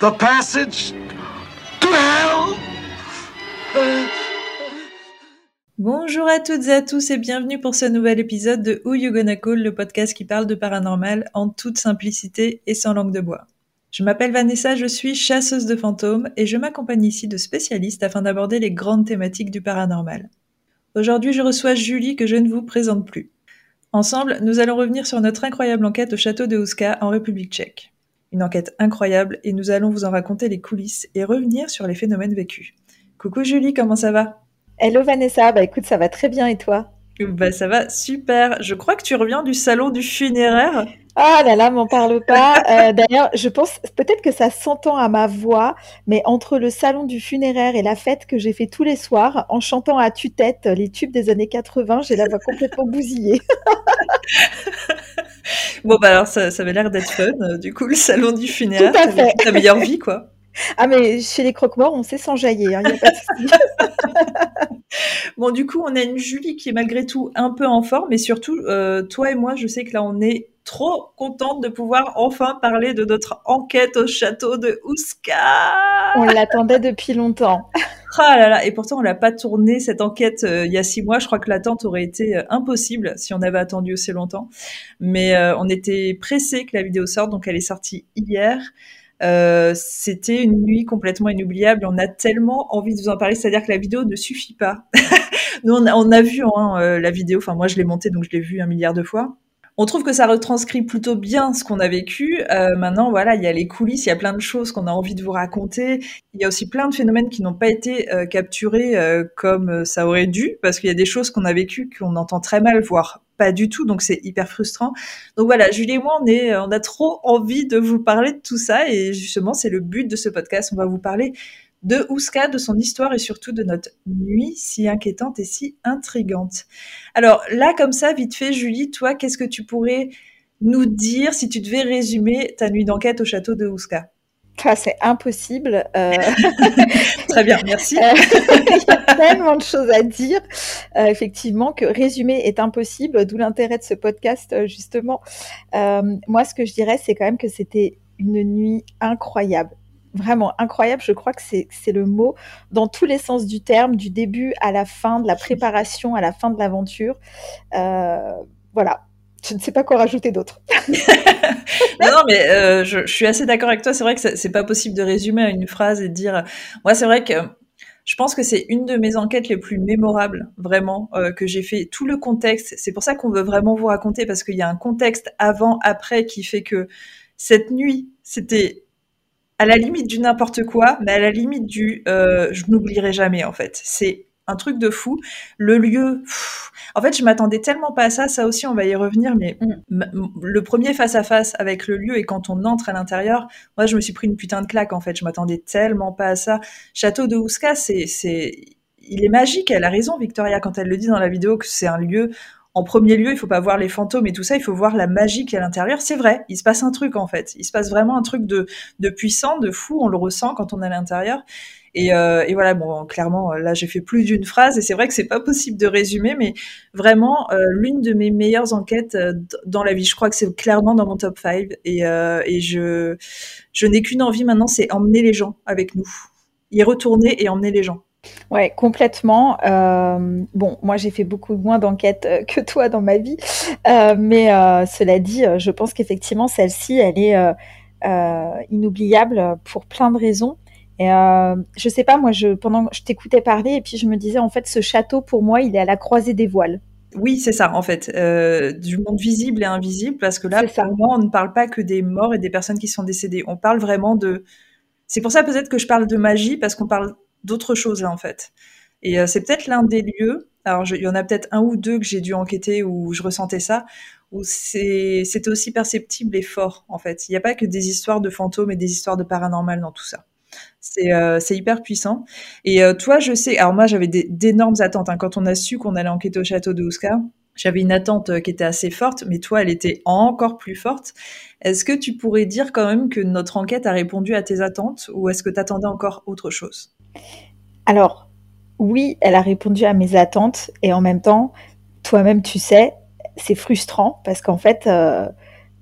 the passage to. Bonjour à toutes et à tous et bienvenue pour ce nouvel épisode de Who You Gonna Call, le podcast qui parle de paranormal en toute simplicité et sans langue de bois. Je m'appelle Vanessa, je suis chasseuse de fantômes et je m'accompagne ici de spécialistes afin d'aborder les grandes thématiques du paranormal. Aujourd'hui, je reçois Julie que je ne vous présente plus. Ensemble, nous allons revenir sur notre incroyable enquête au château de Houska en République tchèque. Une enquête incroyable et nous allons vous en raconter les coulisses et revenir sur les phénomènes vécus. Coucou Julie, comment ça va? Hello Vanessa, bah écoute, ça va très bien et toi? Bah ça va super. Je crois que tu reviens du salon du funéraire. Ah là là, m'en parle pas. Euh, D'ailleurs, je pense peut-être que ça s'entend à ma voix, mais entre le salon du funéraire et la fête que j'ai fait tous les soirs, en chantant à tue-tête les tubes des années 80, j'ai la voix complètement bousillée. bon bah alors ça, ça avait l'air d'être fun. euh, Du coup, le salon du funéraire, Tout à t'as vécu fait. ta meilleure vie quoi. Ah mais chez les croque-morts, on sait s'enjailler, hein. Bon, du coup, on a une Julie qui est malgré tout un peu en forme, et surtout, euh, toi et moi, je sais que là, on est trop contente de pouvoir enfin parler de notre enquête au château de Ouska. On l'attendait depuis longtemps. Ah là là, et pourtant, on l'a pas tournée cette enquête euh, il y a six mois. Je crois que l'attente aurait été euh, impossible si on avait attendu aussi longtemps. Mais euh, on était pressés que la vidéo sorte, donc elle est sortie hier. C'était une nuit complètement inoubliable. On a tellement envie de vous en parler, c'est-à-dire que la vidéo ne suffit pas. Nous, on a, on a vu hein, la vidéo. Enfin, moi, je l'ai montée, donc je l'ai vue un milliard de fois. On trouve que ça retranscrit plutôt bien ce qu'on a vécu. Euh, maintenant, voilà, il y a les coulisses, il y a plein de choses qu'on a envie de vous raconter. Il y a aussi plein de phénomènes qui n'ont pas été euh, capturés euh, comme euh, ça aurait dû, parce qu'il y a des choses qu'on a vécues qu'on entend très mal, voire pas du tout, donc c'est hyper frustrant. Donc voilà, Julie et moi, on est, on a trop envie de vous parler de tout ça, et justement, c'est le but de ce podcast. On va vous parler de Ouska, de son histoire et surtout de notre nuit si inquiétante et si intrigante. Alors là, comme ça, vite fait, Julie, toi, qu'est-ce que tu pourrais nous dire si tu devais résumer ta nuit d'enquête au château de Ouska? Ah, c'est impossible. euh, Très bien, merci. Euh, Il y a tellement de choses à dire, euh, effectivement, que résumer est impossible, d'où l'intérêt de ce podcast, justement. Euh, moi, ce que je dirais, c'est quand même que c'était une nuit incroyable. Vraiment incroyable, je crois que c'est le mot dans tous les sens du terme, du début à la fin, de la préparation à la fin de l'aventure. Euh, voilà, je ne sais pas quoi rajouter d'autre. Non, mais euh, je, suis assez d'accord avec toi. C'est vrai que c'est pas possible de résumer à une phrase et de dire. Moi, c'est vrai que je pense que c'est une de mes enquêtes les plus mémorables, vraiment, euh, que j'ai fait. Tout le contexte, c'est pour ça qu'on veut vraiment vous raconter parce qu'il y a un contexte avant, après, qui fait que cette nuit, c'était à la limite du n'importe quoi, mais à la limite du euh, je n'oublierai jamais en fait. C'est un truc de fou. Le lieu, pff, en fait, je m'attendais tellement pas à ça. Ça aussi, on va y revenir. Mais Mm. le premier face à face avec le lieu et quand on entre à l'intérieur, moi, je me suis pris une putain de claque en fait. Je m'attendais tellement pas à ça. Château de Ouska, c'est, c'est, il est magique. Elle a raison, Victoria, quand elle le dit dans la vidéo que c'est un lieu. En premier lieu, il faut pas voir les fantômes et tout ça, il faut voir la magie qui est à l'intérieur. C'est vrai, il se passe un truc en fait. Il se passe vraiment un truc de, de puissant, de fou. On le ressent quand on est à l'intérieur. Et, euh, et voilà, bon, clairement, là, j'ai fait plus d'une phrase, et c'est vrai que c'est pas possible de résumer, mais vraiment euh, l'une de mes meilleures enquêtes euh, dans la vie. Je crois que c'est clairement dans mon top 5 et, euh, et je, je n'ai qu'une envie maintenant, c'est emmener les gens avec nous, y retourner et emmener les gens. Ouais, complètement. Euh, bon, moi j'ai fait beaucoup moins d'enquêtes euh, que toi dans ma vie, Euh, mais euh, cela dit, je pense qu'effectivement celle-ci, elle est inoubliable pour plein de raisons. Et je sais pas, moi, je pendant que je t'écoutais parler et puis je me disais en fait, ce château pour moi, il est à la croisée des voiles. Oui, c'est ça, en fait, euh, du monde visible et invisible, parce que là, pour moi, on ne parle pas que des morts et des personnes qui sont décédées. On parle vraiment de. C'est pour ça peut-être que je parle de magie, parce qu'on parle d'autre chose là, en fait. Et euh, c'est peut-être l'un des lieux. Alors, il y en a peut-être un ou deux que j'ai dû enquêter où je ressentais ça, où c'était aussi perceptible et fort, en fait. Il n'y a pas que des histoires de fantômes et des histoires de paranormal dans tout ça. C'est, euh, hyper puissant. Et euh, toi, je sais, alors moi j'avais d'énormes attentes hein. quand on a su qu'on allait enquêter au château de Ouska. J'avais une attente qui était assez forte, mais toi, elle était encore plus forte. Est-ce que tu pourrais dire quand même que notre enquête a répondu à tes attentes ou est-ce que tu attendais encore autre chose? Alors, oui, elle a répondu à mes attentes et en même temps, toi-même, tu sais, c'est frustrant parce qu'en fait,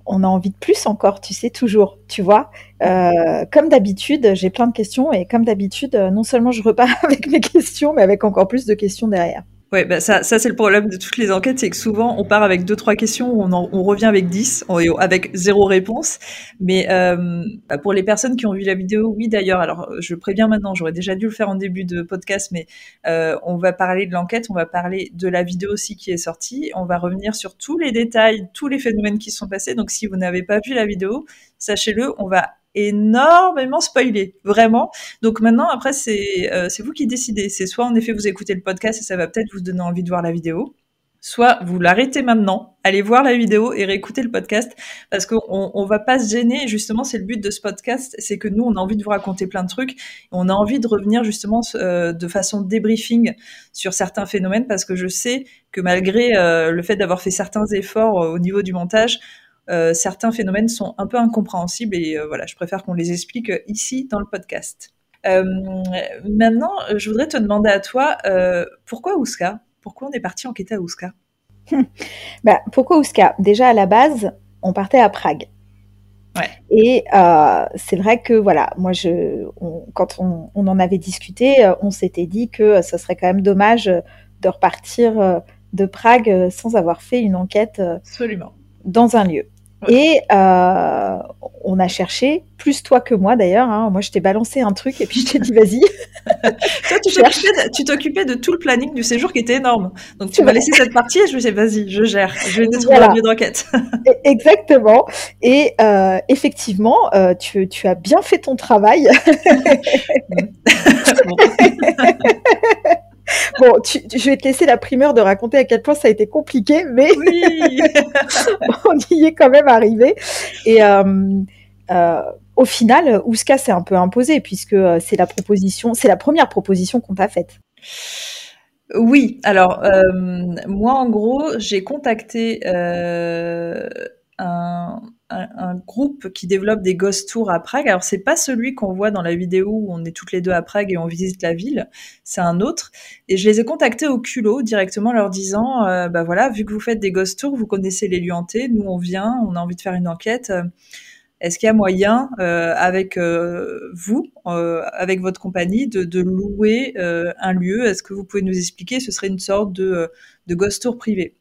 on a envie de plus encore, tu sais, toujours, tu vois. comme d'habitude, j'ai plein de questions et comme d'habitude, non seulement je repars avec mes questions, mais avec encore plus de questions derrière. Ouais, bah ça, ça c'est le problème de toutes les enquêtes, c'est que souvent on part avec deux trois questions, on, on revient avec 10, avec zéro réponse. Mais euh, bah pour les personnes qui ont vu la vidéo, oui d'ailleurs. Alors je préviens maintenant, j'aurais déjà dû le faire en début de podcast, mais euh, on va parler de l'enquête, on va parler de la vidéo aussi qui est sortie, on va revenir sur tous les détails, tous les phénomènes qui sont passés. Donc si vous n'avez pas vu la vidéo, sachez-le, on va énormément spoilé, vraiment. Donc maintenant, après, c'est euh, c'est vous qui décidez. C'est soit en effet vous écoutez le podcast et ça va peut-être vous donner envie de voir la vidéo, soit vous l'arrêtez maintenant, allez voir la vidéo et réécoutez le podcast parce qu'on on va pas se gêner. Justement, c'est le but de ce podcast, c'est que nous, on a envie de vous raconter plein de trucs. on a envie de revenir justement euh, de façon débriefing sur certains phénomènes parce que je sais que malgré euh, le fait d'avoir fait certains efforts au niveau du montage, euh, certains phénomènes sont un peu incompréhensibles et euh, voilà, je préfère qu'on les explique euh, ici dans le podcast. maintenant, je voudrais te demander à toi, pourquoi Ouska? Pourquoi on est parti enquêter à Ouska? Bah, Pourquoi Ouska? Déjà, à la base, on partait à Prague. Ouais. Et c'est vrai que voilà, moi, je, quand on, on, en avait discuté, on s'était dit que ce serait quand même dommage de repartir de Prague sans avoir fait une enquête Absolument. dans un lieu. Et euh, on a cherché, plus toi que moi d'ailleurs. Hein. Moi, je t'ai balancé un truc et puis je t'ai dit vas-y. toi, tu t'occupais de tout le planning du séjour qui était énorme. Donc, tu m'as laissé cette partie et je me suis dit vas-y, je gère. Je vais trouver un lieu d'enquête. E-, exactement. Et euh, effectivement, euh, tu, tu, as bien fait ton travail. bon, je vais te laisser la primeur de raconter à quel point ça a été compliqué, mais on y est quand même arrivé. Et euh, euh, au final, Ouska s'est un peu imposé puisque euh, c'est la proposition, c'est la première proposition qu'on t'a faite. Oui, alors moi en gros, j'ai contacté un, un, groupe qui développe des ghost tours à Prague. Alors c'est pas celui qu'on voit dans la vidéo où on est toutes les deux à Prague et on visite la ville, c'est un autre. Et je les ai contactés au culot directement, leur disant, euh, bah voilà, vu que vous faites des ghost tours, vous connaissez les lieux hantés, nous on vient, on a envie de faire une enquête. Est-ce qu'il y a moyen, euh, avec euh, vous, avec votre compagnie, de, louer un lieu? Est-ce que vous pouvez nous expliquer? Ce serait une sorte de ghost tour privé.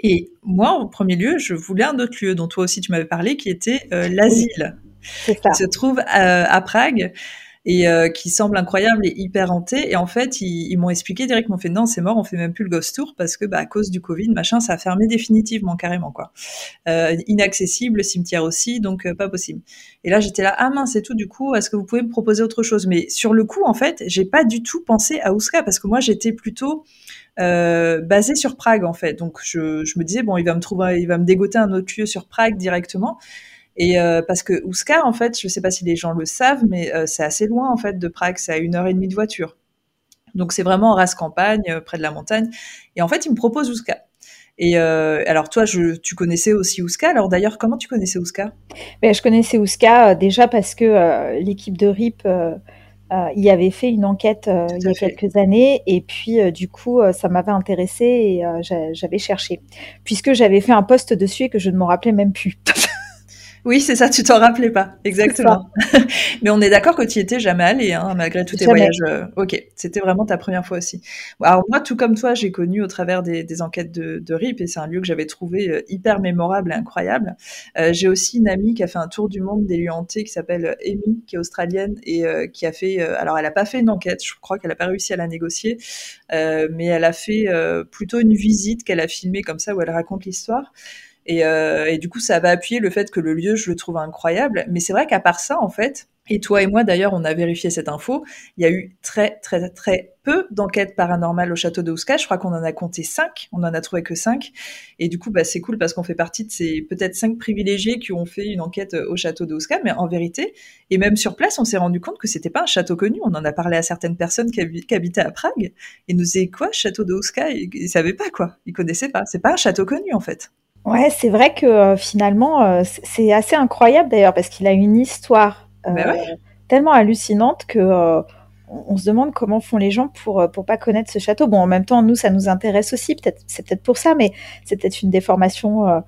Et moi, en premier lieu, je voulais un autre lieu dont toi aussi tu m'avais parlé, qui était euh, l'asile, qui se trouve à, Prague et euh, qui semble incroyable et hyper hanté. Et en fait, ils, m'ont expliqué directement, fait non, c'est mort, on fait même plus le ghost tour parce que bah, à cause du Covid, machin, ça a fermé définitivement, carrément quoi. Euh, inaccessible, cimetière aussi, donc pas possible. Et là, j'étais là, ah mince, c'est tout. Du coup, est-ce que vous pouvez me proposer autre chose? Mais sur le coup, en fait, j'ai pas du tout pensé à Ouska parce que moi, j'étais plutôt euh, basé sur Prague en fait. Donc je, je, me disais bon, il va me trouver, il va me dégoter un autre lieu sur Prague directement. Et euh, parce que Ouska, en fait, je sais pas si les gens le savent, mais euh, c'est assez loin en fait de Prague, c'est à une heure et demie de voiture. Donc c'est vraiment en race campagne, euh, près de la montagne. Et en fait, il me propose Ouska. Et alors toi, je, tu connaissais aussi Ouska. Alors d'ailleurs, comment tu connaissais Ouska? Ben, Je connaissais Ouska déjà parce que l'équipe de RIP y avait fait une enquête il y a quelques années et puis du coup ça m'avait intéressé et j'avais cherché puisque j'avais fait un post dessus et que je ne m'en rappelais même plus. Oui, c'est ça, tu t'en rappelais pas, exactement. Mais on est d'accord que tu y étais jamais allé, hein, malgré tous tes voyages. Euh, ok, c'était vraiment ta première fois aussi. Alors moi, tout comme toi, j'ai connu au travers des, enquêtes de, RIP, et c'est un lieu que j'avais trouvé euh, hyper mémorable et incroyable. Euh, j'ai aussi une amie qui a fait un tour du monde des lieux hantés, qui s'appelle Amy, qui est australienne, et qui a fait... alors, elle a pas fait une enquête, je crois qu'elle a pas réussi à la négocier, mais elle a fait plutôt une visite qu'elle a filmée comme ça, où elle raconte l'histoire. Euh, et, du coup, ça va appuyer le fait que le lieu, je le trouve incroyable. Mais c'est vrai qu'à part ça, en fait, et toi et moi d'ailleurs, on a vérifié cette info, il y a eu très très très peu d'enquêtes paranormales au château de Ouska. Je crois qu'on en a compté cinq, on en a trouvé que cinq. Et du coup, bah, c'est cool parce qu'on fait partie de ces peut-être cinq privilégiés qui ont fait une enquête au château de Ouska. Mais en vérité, et même sur place, on s'est rendu compte que c'était pas un château connu. On en a parlé à certaines personnes qui, habitaient à Prague et nous disaient quoi, château de Ils, ils savaient pas quoi, ils connaissaient pas. C'est pas un château connu en fait. Ouais, c'est vrai que euh, finalement, euh, c'est assez incroyable d'ailleurs parce qu'il a une histoire euh, bah tellement hallucinante que on, se demande comment font les gens pour pour pas connaître ce château. Bon, en même temps, nous, ça nous intéresse aussi. Peut-être, c'est peut-être pour ça, mais c'est peut-être une déformation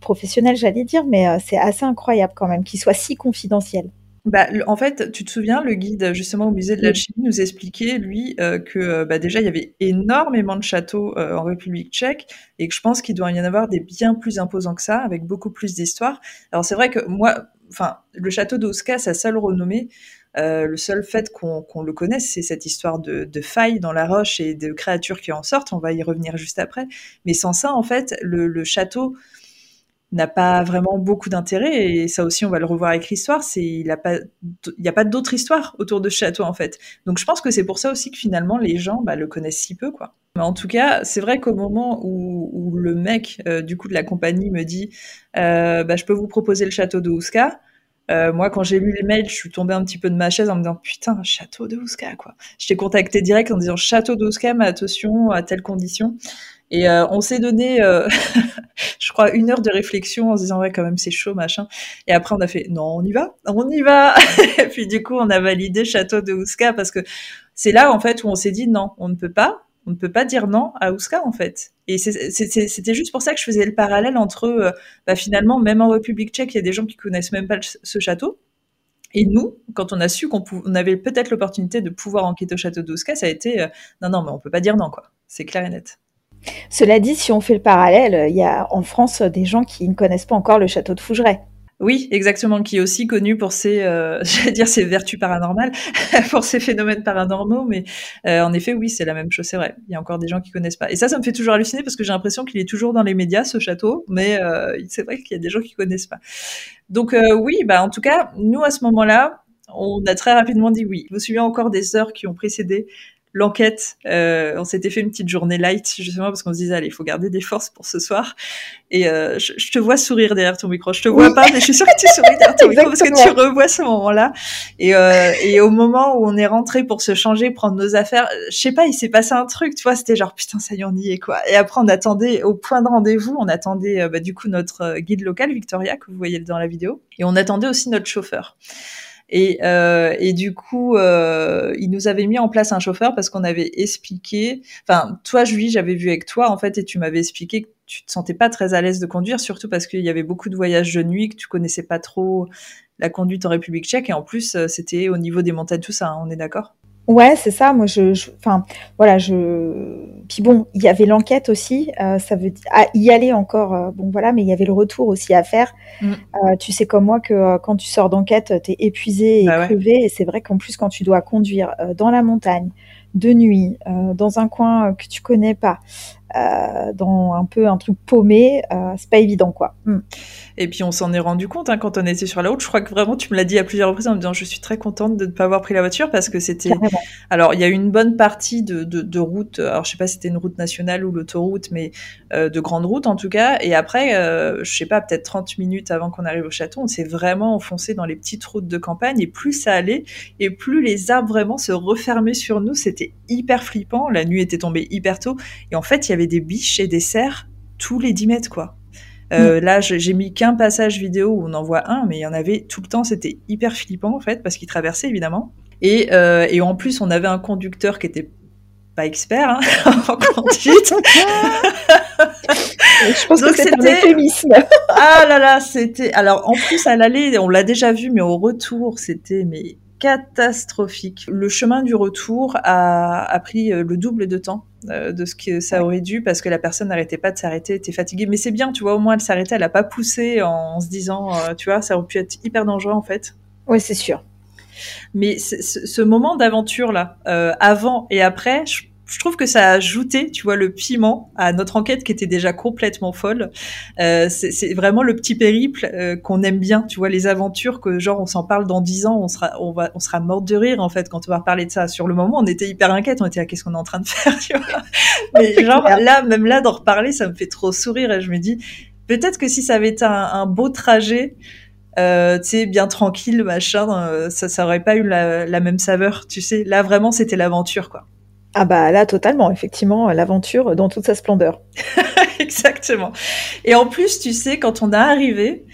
professionnelle, j'allais dire. Mais c'est assez incroyable quand même qu'il soit si confidentiel. Bah, en fait, tu te souviens, le guide justement au musée de l'alchimie nous expliquait, lui, euh, que euh, bah, déjà il y avait énormément de châteaux euh, en République tchèque et que je pense qu'il doit y en avoir des bien plus imposants que ça, avec beaucoup plus d'histoire. Alors c'est vrai que moi, enfin, le château d'Osca, sa seule renommée, le seul fait qu'on le connaisse, c'est cette histoire de, de failles dans la roche et de créatures qui en sortent. On va y revenir juste après. Mais sans ça, en fait, le, le château n'a pas vraiment beaucoup d'intérêt et ça aussi on va le revoir avec l'histoire c'est il a pas il n'y a pas d'autre histoire autour de ce château en fait donc je pense que c'est pour ça aussi que finalement les gens bah, le connaissent si peu quoi mais en tout cas c'est vrai qu'au moment où, le mec euh, du coup de la compagnie me dit euh, bah, je peux vous proposer le château de Ouska euh, moi, quand j'ai lu les mails, je suis tombée un petit peu de ma chaise en me disant putain, château de Ouska, quoi. Je t'ai contacté direct en disant château de Ouska, mais attention à telle condition. Et euh, on s'est donné, euh, je crois, une heure de réflexion en se disant ouais quand même c'est chaud machin. Et après on a fait non on y va, on y va. et puis du coup on a validé Château de Ouska parce que c'est là en fait où on s'est dit non on ne peut pas, on ne peut pas dire non à Ouska en fait. Et c'était juste pour ça que je faisais le parallèle entre euh, bah, finalement même en République Tchèque il y a des gens qui connaissent même pas ce château. Et nous, quand on a su qu'on on avait peut-être l'opportunité de pouvoir enquêter au château d'Ouska, ça a été non, non, mais on peut pas dire non, quoi. C'est clair et net. Cela dit, si on fait le parallèle, il y a en France des gens qui ne connaissent pas encore le château de Fougeray. Oui, exactement, qui est aussi connu pour ses, euh, dire ses vertus paranormales, pour ses phénomènes paranormaux, mais euh, en effet, oui, c'est la même chose, c'est vrai. Il y a encore des gens qui connaissent pas. Et ça, ça me fait toujours halluciner parce que j'ai l'impression qu'il est toujours dans les médias, ce château, mais euh, c'est vrai qu'il y a des gens qui connaissent pas. Donc oui, bah en tout cas, nous à ce moment-là, on a très rapidement dit oui. Je me encore des heures qui ont précédé l'enquête. Euh, on s'était fait une petite journée light justement parce qu'on se disait allez, il faut garder des forces pour ce soir. Et euh, je, te vois sourire derrière ton micro. Je te vois pas, mais je suis sûre que tu souris derrière ton micro parce que tu revois ce moment-là. Et, euh, et au moment où on est rentré pour se changer, prendre nos affaires, je sais pas, il s'est passé un truc, tu vois. C'était genre putain, ça y est, on y est quoi. Et après, on attendait au point de rendez-vous, on attendait euh, bah, du coup notre euh, guide local Victoria que vous voyez dans la vidéo, et on attendait aussi notre chauffeur. Et, euh, et du coup, euh, il nous avait mis en place un chauffeur parce qu'on avait expliqué. Enfin, toi, Julie, j'avais vu avec toi en fait, et tu m'avais expliqué que tu te sentais pas très à l'aise de conduire, surtout parce qu'il y avait beaucoup de voyages de nuit, que tu connaissais pas trop la conduite en République Tchèque, et en plus, euh, c'était au niveau des montagnes, tout ça. Hein, on est d'accord? Ouais, c'est ça. Moi, je, enfin, voilà, je. Puis bon, il y avait l'enquête aussi. Euh, ça veut dire ah, y aller encore. Euh, bon, voilà, mais il y avait le retour aussi à faire. Mm. Euh, tu sais comme moi que quand tu sors d'enquête, t'es épuisé et bah crevé. Et c'est vrai qu'en plus, quand tu dois conduire dans la montagne de nuit, dans un coin que tu connais pas, euh, dans un peu un truc paumé, euh, c'est pas évident quoi. Mm. Et puis on s'en est rendu compte hein, quand on était sur la route. Je crois que vraiment tu me l'as dit à plusieurs reprises en me disant je suis très contente de ne pas avoir pris la voiture parce que c'était. Alors il y a une bonne partie de, de, de route. Alors je sais pas si c'était une route nationale ou l'autoroute, mais euh, de grande route en tout cas. Et après, euh, je sais pas, peut-être 30 minutes avant qu'on arrive au château, on s'est vraiment enfoncé dans les petites routes de campagne. Et plus ça allait, et plus les arbres vraiment se refermaient sur nous. C'était hyper flippant. La nuit était tombée hyper tôt. Et en fait, il y avait des biches et des cerfs tous les 10 mètres, quoi. Euh, mm. Là, j'ai mis qu'un passage vidéo où on en voit un, mais il y en avait tout le temps. C'était hyper flippant en fait parce qu'il traversait évidemment. Et, euh, et, en plus, on avait un conducteur qui était pas expert hein, en conduite. Je pense que c'était un euphémisme. ah là là, c'était. Alors en plus à l'aller, on l'a déjà vu, mais au retour, c'était mais catastrophique. Le chemin du retour a, a pris euh, le double de temps euh, de ce que ça aurait dû parce que la personne n'arrêtait pas de s'arrêter, était fatiguée. Mais c'est bien, tu vois, au moins elle s'arrêtait, elle a pas poussé en, se disant, euh, tu vois, ça aurait pu être hyper dangereux en fait. Oui, c'est sûr. Mais ce moment d'aventure là, euh, avant et après, je je trouve que ça a ajouté, tu vois, le piment à notre enquête qui était déjà complètement folle. Euh, c'est vraiment le petit périple euh, qu'on aime bien, tu vois, les aventures que genre on s'en parle dans dix ans, on sera, on va, on sera mort de rire en fait quand on va reparler de ça. Sur le moment, on était hyper inquiète, on était là, qu'est-ce qu'on est en train de faire, tu vois. Mais genre là, même là d'en reparler, ça me fait trop sourire et je me dis peut-être que si ça avait été un, beau trajet. Euh, tu sais, bien tranquille, machin, euh, ça, ça aurait pas eu la, la même saveur, tu sais. Là, vraiment, c'était l'aventure, quoi. Ah bah là totalement, effectivement, l'aventure dans toute sa splendeur. Exactement. Et en plus, tu sais, quand on a arrivé,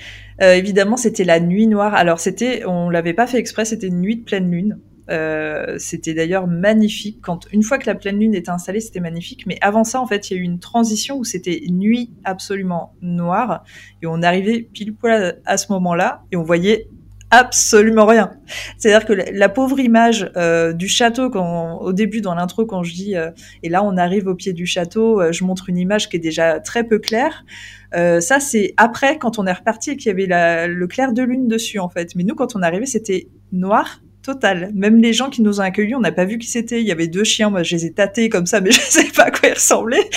euh, évidemment, c'était la nuit noire. Alors c'était, on l'avait pas fait exprès, c'était une nuit de pleine lune. Euh, c'était d'ailleurs magnifique. Quand une fois que la pleine lune était installée, c'était magnifique. Mais avant ça, en fait, il y a eu une transition où c'était nuit absolument noire et on arrivait pile poil à ce moment-là et on voyait absolument rien. C'est-à-dire que la, pauvre image euh, du château, quand, au début dans l'intro, quand je dis euh, et là on arrive au pied du château, euh, je montre une image qui est déjà très peu claire. ça c'est après quand on est reparti et qu'il y avait la, le clair de lune dessus en fait. Mais nous quand on arrivé c'était noir total. Même les gens qui nous ont accueillis, on n'a pas vu qui c'était. Il y avait deux chiens, moi je les ai tâtés comme ça, mais je ne sais pas à quoi ils ressemblaient.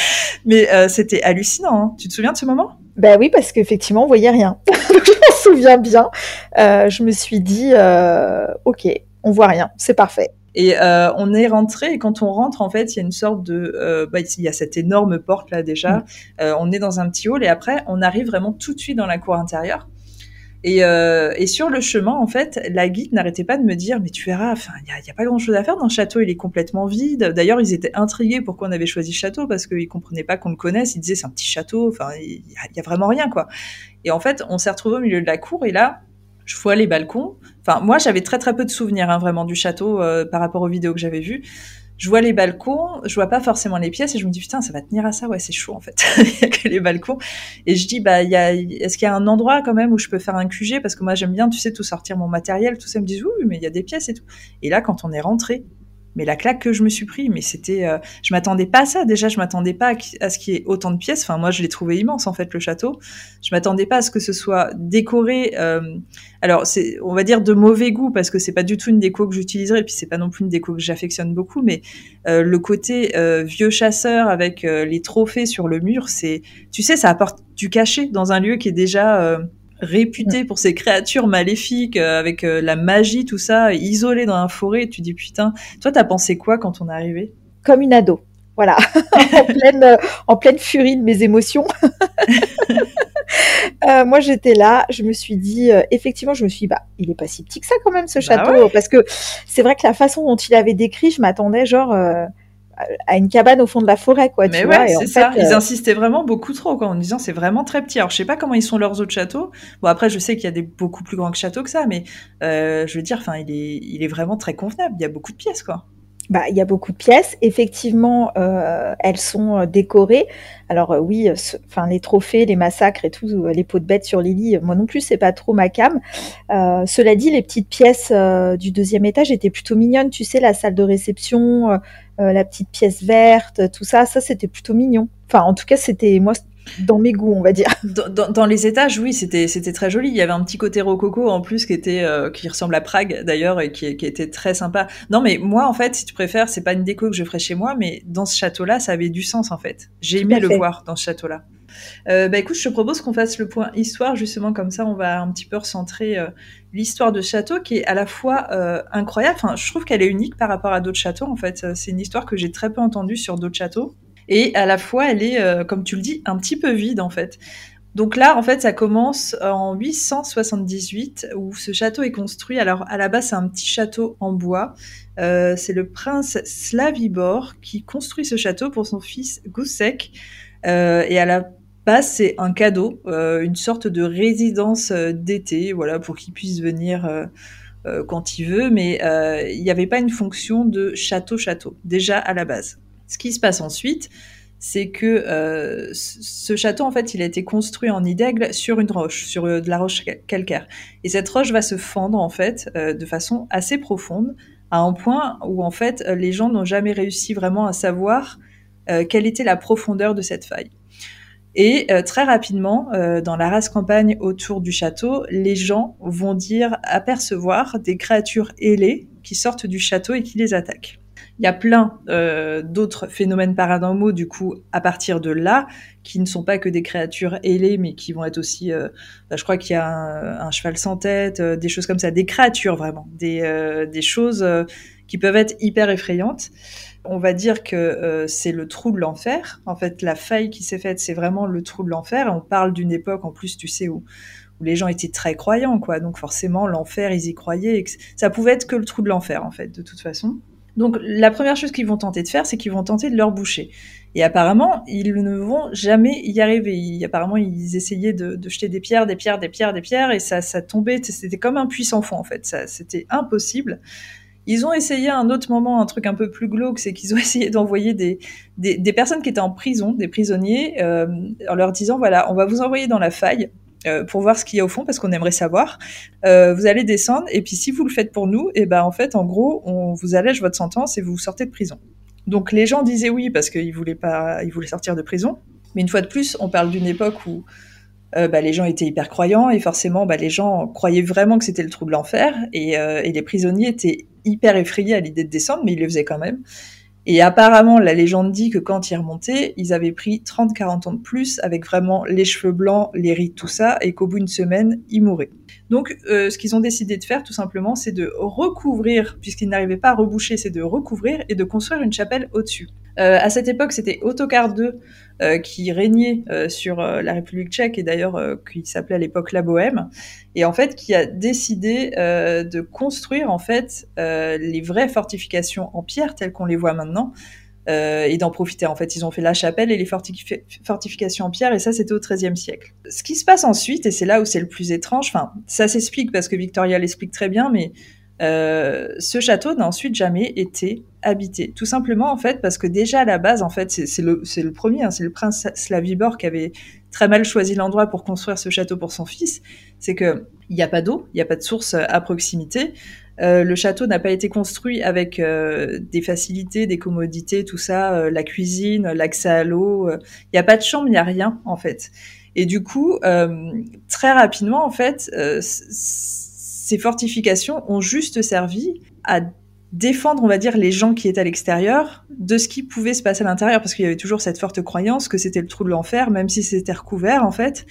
Mais c'était hallucinant. Hein. Tu te souviens de ce moment? Ben oui, parce qu'effectivement, on voyait rien. je m'en souviens bien. Euh, je me suis dit, euh, ok, on voit rien, c'est parfait. Et euh, on est rentré et quand on rentre, en fait, il y a une sorte de, euh, bah, il y a cette énorme porte là déjà. Mm. Euh, on est dans un petit hall et après, on arrive vraiment tout de suite dans la cour intérieure. Et, euh, et, sur le chemin, en fait, la guide n'arrêtait pas de me dire, mais tu verras, enfin, il n'y a, pas grand-chose à faire dans le château, il est complètement vide. D'ailleurs, ils étaient intrigués pourquoi on avait choisi le château, parce qu'ils comprenaient pas qu'on le connaisse. Ils disaient, c'est un petit château, enfin, il y, a vraiment rien, quoi. Et en fait, on s'est retrouvés au milieu de la cour, et là, je vois les balcons. Enfin, moi, j'avais très très peu de souvenirs, hein, vraiment, du château euh, par rapport aux vidéos que j'avais vues je vois les balcons, je vois pas forcément les pièces et je me dis putain ça va tenir à ça. Ouais c'est chaud en fait. Il y a que les balcons. Et je dis bah y a est-ce qu'il y a un endroit quand même où je peux faire un QG parce que moi j'aime bien tu sais tout sortir mon matériel tout ça. Me disent oui mais il y a des pièces et tout. Et là quand on est rentré mais la claque que je me suis pris, mais c'était, euh, je m'attendais pas à ça. Déjà, je m'attendais pas à, ce qu'il y ait autant de pièces. Enfin, moi, je l'ai trouvé immense en fait le château. Je m'attendais pas à ce que ce soit décoré. Euh, alors, c'est, on va dire de mauvais goût parce que c'est pas du tout une déco que j'utiliserai, et puis c'est pas non plus une déco que j'affectionne beaucoup. Mais euh, le côté euh, vieux chasseur avec les trophées sur le mur, c'est, tu sais, ça apporte du cachet dans un lieu qui est déjà réputé pour ses créatures maléfiques, euh, avec euh, la magie, tout ça, isolé dans un forêt. Tu dis putain, toi t'as pensé quoi quand on est arrivé? Comme une ado, voilà, en pleine euh, en pleine furie de mes émotions. moi j'étais là, je me suis dit, effectivement, je me suis dit, bah, il est pas si petit que ça quand même ce bah château, parce que c'est vrai que la façon dont il avait décrit, je m'attendais genre à une cabane au fond de la forêt, quoi. Mais ouais, c'est ça. Ils euh, insistaient vraiment beaucoup trop, quoi, en disant c'est vraiment très petit. Alors je sais pas comment ils sont leurs autres châteaux. Bon après je sais qu'il y a des beaucoup plus grands que châteaux que ça, mais euh, je veux dire, enfin il est, il est vraiment très convenable. Il y a beaucoup de pièces, quoi. Bah, il y a beaucoup de pièces. Effectivement, euh, elles sont euh, décorées. Alors euh, oui, enfin les trophées, les massacres et tout, les pots de bêtes sur Lily, moi non plus, c'est pas trop ma cam. cela dit, les petites pièces du deuxième étage étaient plutôt mignonnes. Tu sais, la salle de réception, la petite pièce verte, tout ça, ça c'était plutôt mignon. Enfin, en tout cas, c'était moi, dans mes goûts, on va dire. Dans, dans, les étages, oui, c'était c'était très joli. Il y avait un petit côté rococo en plus qui était euh, qui ressemble à Prague d'ailleurs et qui, qui était très sympa. Non, mais moi en fait, si tu préfères, c'est pas une déco que je ferais chez moi, mais dans ce château-là, ça avait du sens en fait. J'ai aimé le voir dans ce château-là. Euh, bah écoute, je te propose qu'on fasse le point histoire justement comme ça, on va un petit peu recentrer euh, l'histoire de château qui est à la fois euh, incroyable. Enfin, je trouve qu'elle est unique par rapport à d'autres châteaux. En fait, c'est une histoire que j'ai très peu entendue sur d'autres châteaux. Et à la fois, elle est, euh, comme tu le dis, un petit peu vide en fait. Donc là, en fait, ça commence en 878 où ce château est construit. Alors à la base, c'est un petit château en bois. Euh, c'est le prince Slavibor qui construit ce château pour son fils Gusek. Euh, et à la base, c'est un cadeau, une sorte de résidence d'été, voilà, pour qu'il puisse venir quand il veut. Mais il n'y avait pas une fonction de château-château déjà à la base. Ce qui se passe ensuite, c'est que euh, ce château, en fait, il a été construit en nid d'aigle sur une roche, sur euh, de la roche calcaire. Et cette roche va se fendre, en fait, euh, de façon assez profonde, à un point où, en fait, les gens n'ont jamais réussi vraiment à savoir quelle était la profondeur de cette faille. Et très rapidement, dans la race campagne autour du château, les gens vont dire apercevoir des créatures ailées qui sortent du château et qui les attaquent. Il y a plein euh, d'autres phénomènes paranormaux du coup à partir de là qui ne sont pas que des créatures ailées mais qui vont être aussi euh, bah, je crois qu'il y a un, cheval sans tête euh, des choses comme ça des créatures vraiment des, choses qui peuvent être hyper effrayantes. On va dire que c'est le trou de l'enfer. En fait la faille qui s'est faite c'est vraiment le trou de l'enfer. On parle d'une époque en plus tu sais où les gens étaient très croyants quoi. Donc forcément l'enfer ils y croyaient ça pouvait être que le trou de l'enfer en fait de toute façon donc la première chose qu'ils vont tenter de faire, c'est qu'ils vont tenter de leur boucher. Et apparemment, ils ne vont jamais y arriver. apparemment, ils essayaient de, jeter des pierres, des pierres, des pierres, des pierres, et ça, ça tombait. C'était comme un puissant fond en fait. C'était impossible. Ils ont essayé à un autre moment un truc un peu plus glauque, c'est qu'ils ont essayé d'envoyer des, personnes qui étaient en prison, des prisonniers, euh, en leur disant voilà, on va vous envoyer dans la faille euh, pour voir ce qu'il y a au fond parce qu'on aimerait savoir. Euh, vous allez descendre et puis si vous le faites pour nous, et eh ben en fait en gros on vous allège votre sentence et vous sortez de prison. Donc les gens disaient oui parce qu'ils voulaient pas, ils voulaient sortir de prison. Mais une fois de plus, on parle d'une époque où euh, bah, les gens étaient hyper croyants et forcément bah, les gens croyaient vraiment que c'était le trou de l'enfer et, euh, et, les prisonniers étaient hyper effrayés à l'idée de descendre, mais ils le faisaient quand même. Et apparemment, la légende dit que quand ils remontaient, ils avaient pris 30-40 ans de plus avec vraiment les cheveux blancs, les rides, tout ça, et qu'au bout d'une semaine, ils mouraient. Donc, euh, ce qu'ils ont décidé de faire, tout simplement, c'est de recouvrir, puisqu'ils n'arrivaient pas à reboucher, c'est de recouvrir et de construire une chapelle au-dessus. Euh, à cette époque, c'était Ottokar II qui régnait euh, sur euh, la République tchèque et d'ailleurs euh, qui s'appelait à l'époque la Bohème, et en fait qui a décidé de construire en fait les vraies fortifications en pierre telles qu'on les voit maintenant. et d'en profiter. En fait, ils ont fait la chapelle et les fortifications en pierre, et ça, c'était au XIIIe siècle. Ce qui se passe ensuite, et c'est là où c'est le plus étrange, enfin, ça s'explique parce que Victoria l'explique très bien, mais euh, ce château n'a ensuite jamais été habité. Tout simplement, en fait, parce que déjà à la base, en fait, c'est le, premier, hein, c'est le prince Slavibor qui avait très mal choisi l'endroit pour construire ce château pour son fils. C'est que il n'y a pas d'eau, il n'y a pas de source à proximité. Euh, le château n'a pas été construit avec euh, des facilités, des commodités, tout ça, la cuisine, l'accès à l'eau. Il n'y a pas de chambre, il n'y a rien en fait. Et du coup, très rapidement, en fait, ces fortifications ont juste servi à défendre, on va dire, les gens qui étaient à l'extérieur de ce qui pouvait se passer à l'intérieur, parce qu'il y avait toujours cette forte croyance que c'était le trou de l'enfer, même si c'était recouvert, en fait.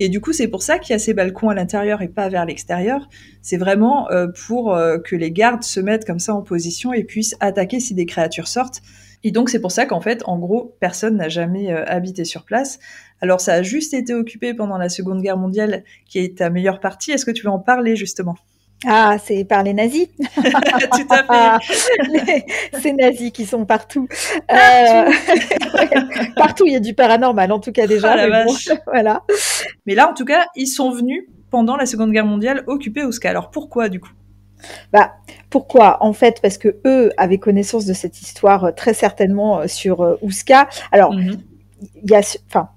Et du coup, c'est pour ça qu'il y a ces balcons à l'intérieur et pas vers l'extérieur. C'est vraiment euh, pour euh, que les gardes se mettent comme ça en position et puissent attaquer si des créatures sortent. Et donc, c'est pour ça qu'en fait, en gros, personne n'a jamais euh, habité sur place. Alors ça a juste été occupé pendant la Seconde Guerre mondiale, qui est ta meilleure partie. Est-ce que tu veux en parler justement? Ah, c'est par les nazis. Tout à fait. Ces nazis qui sont partout. Partout. Euh... partout, il y a du paranormal, en tout cas déjà. Ah, mais, bon, voilà. mais là, en tout cas, ils sont venus pendant la Seconde Guerre mondiale occuper Ouska. Alors pourquoi du coup? Bah, pourquoi? En fait, parce que eux avaient connaissance de cette histoire euh, très certainement euh, sur Ouska. Alors, il mm -hmm. y a, enfin,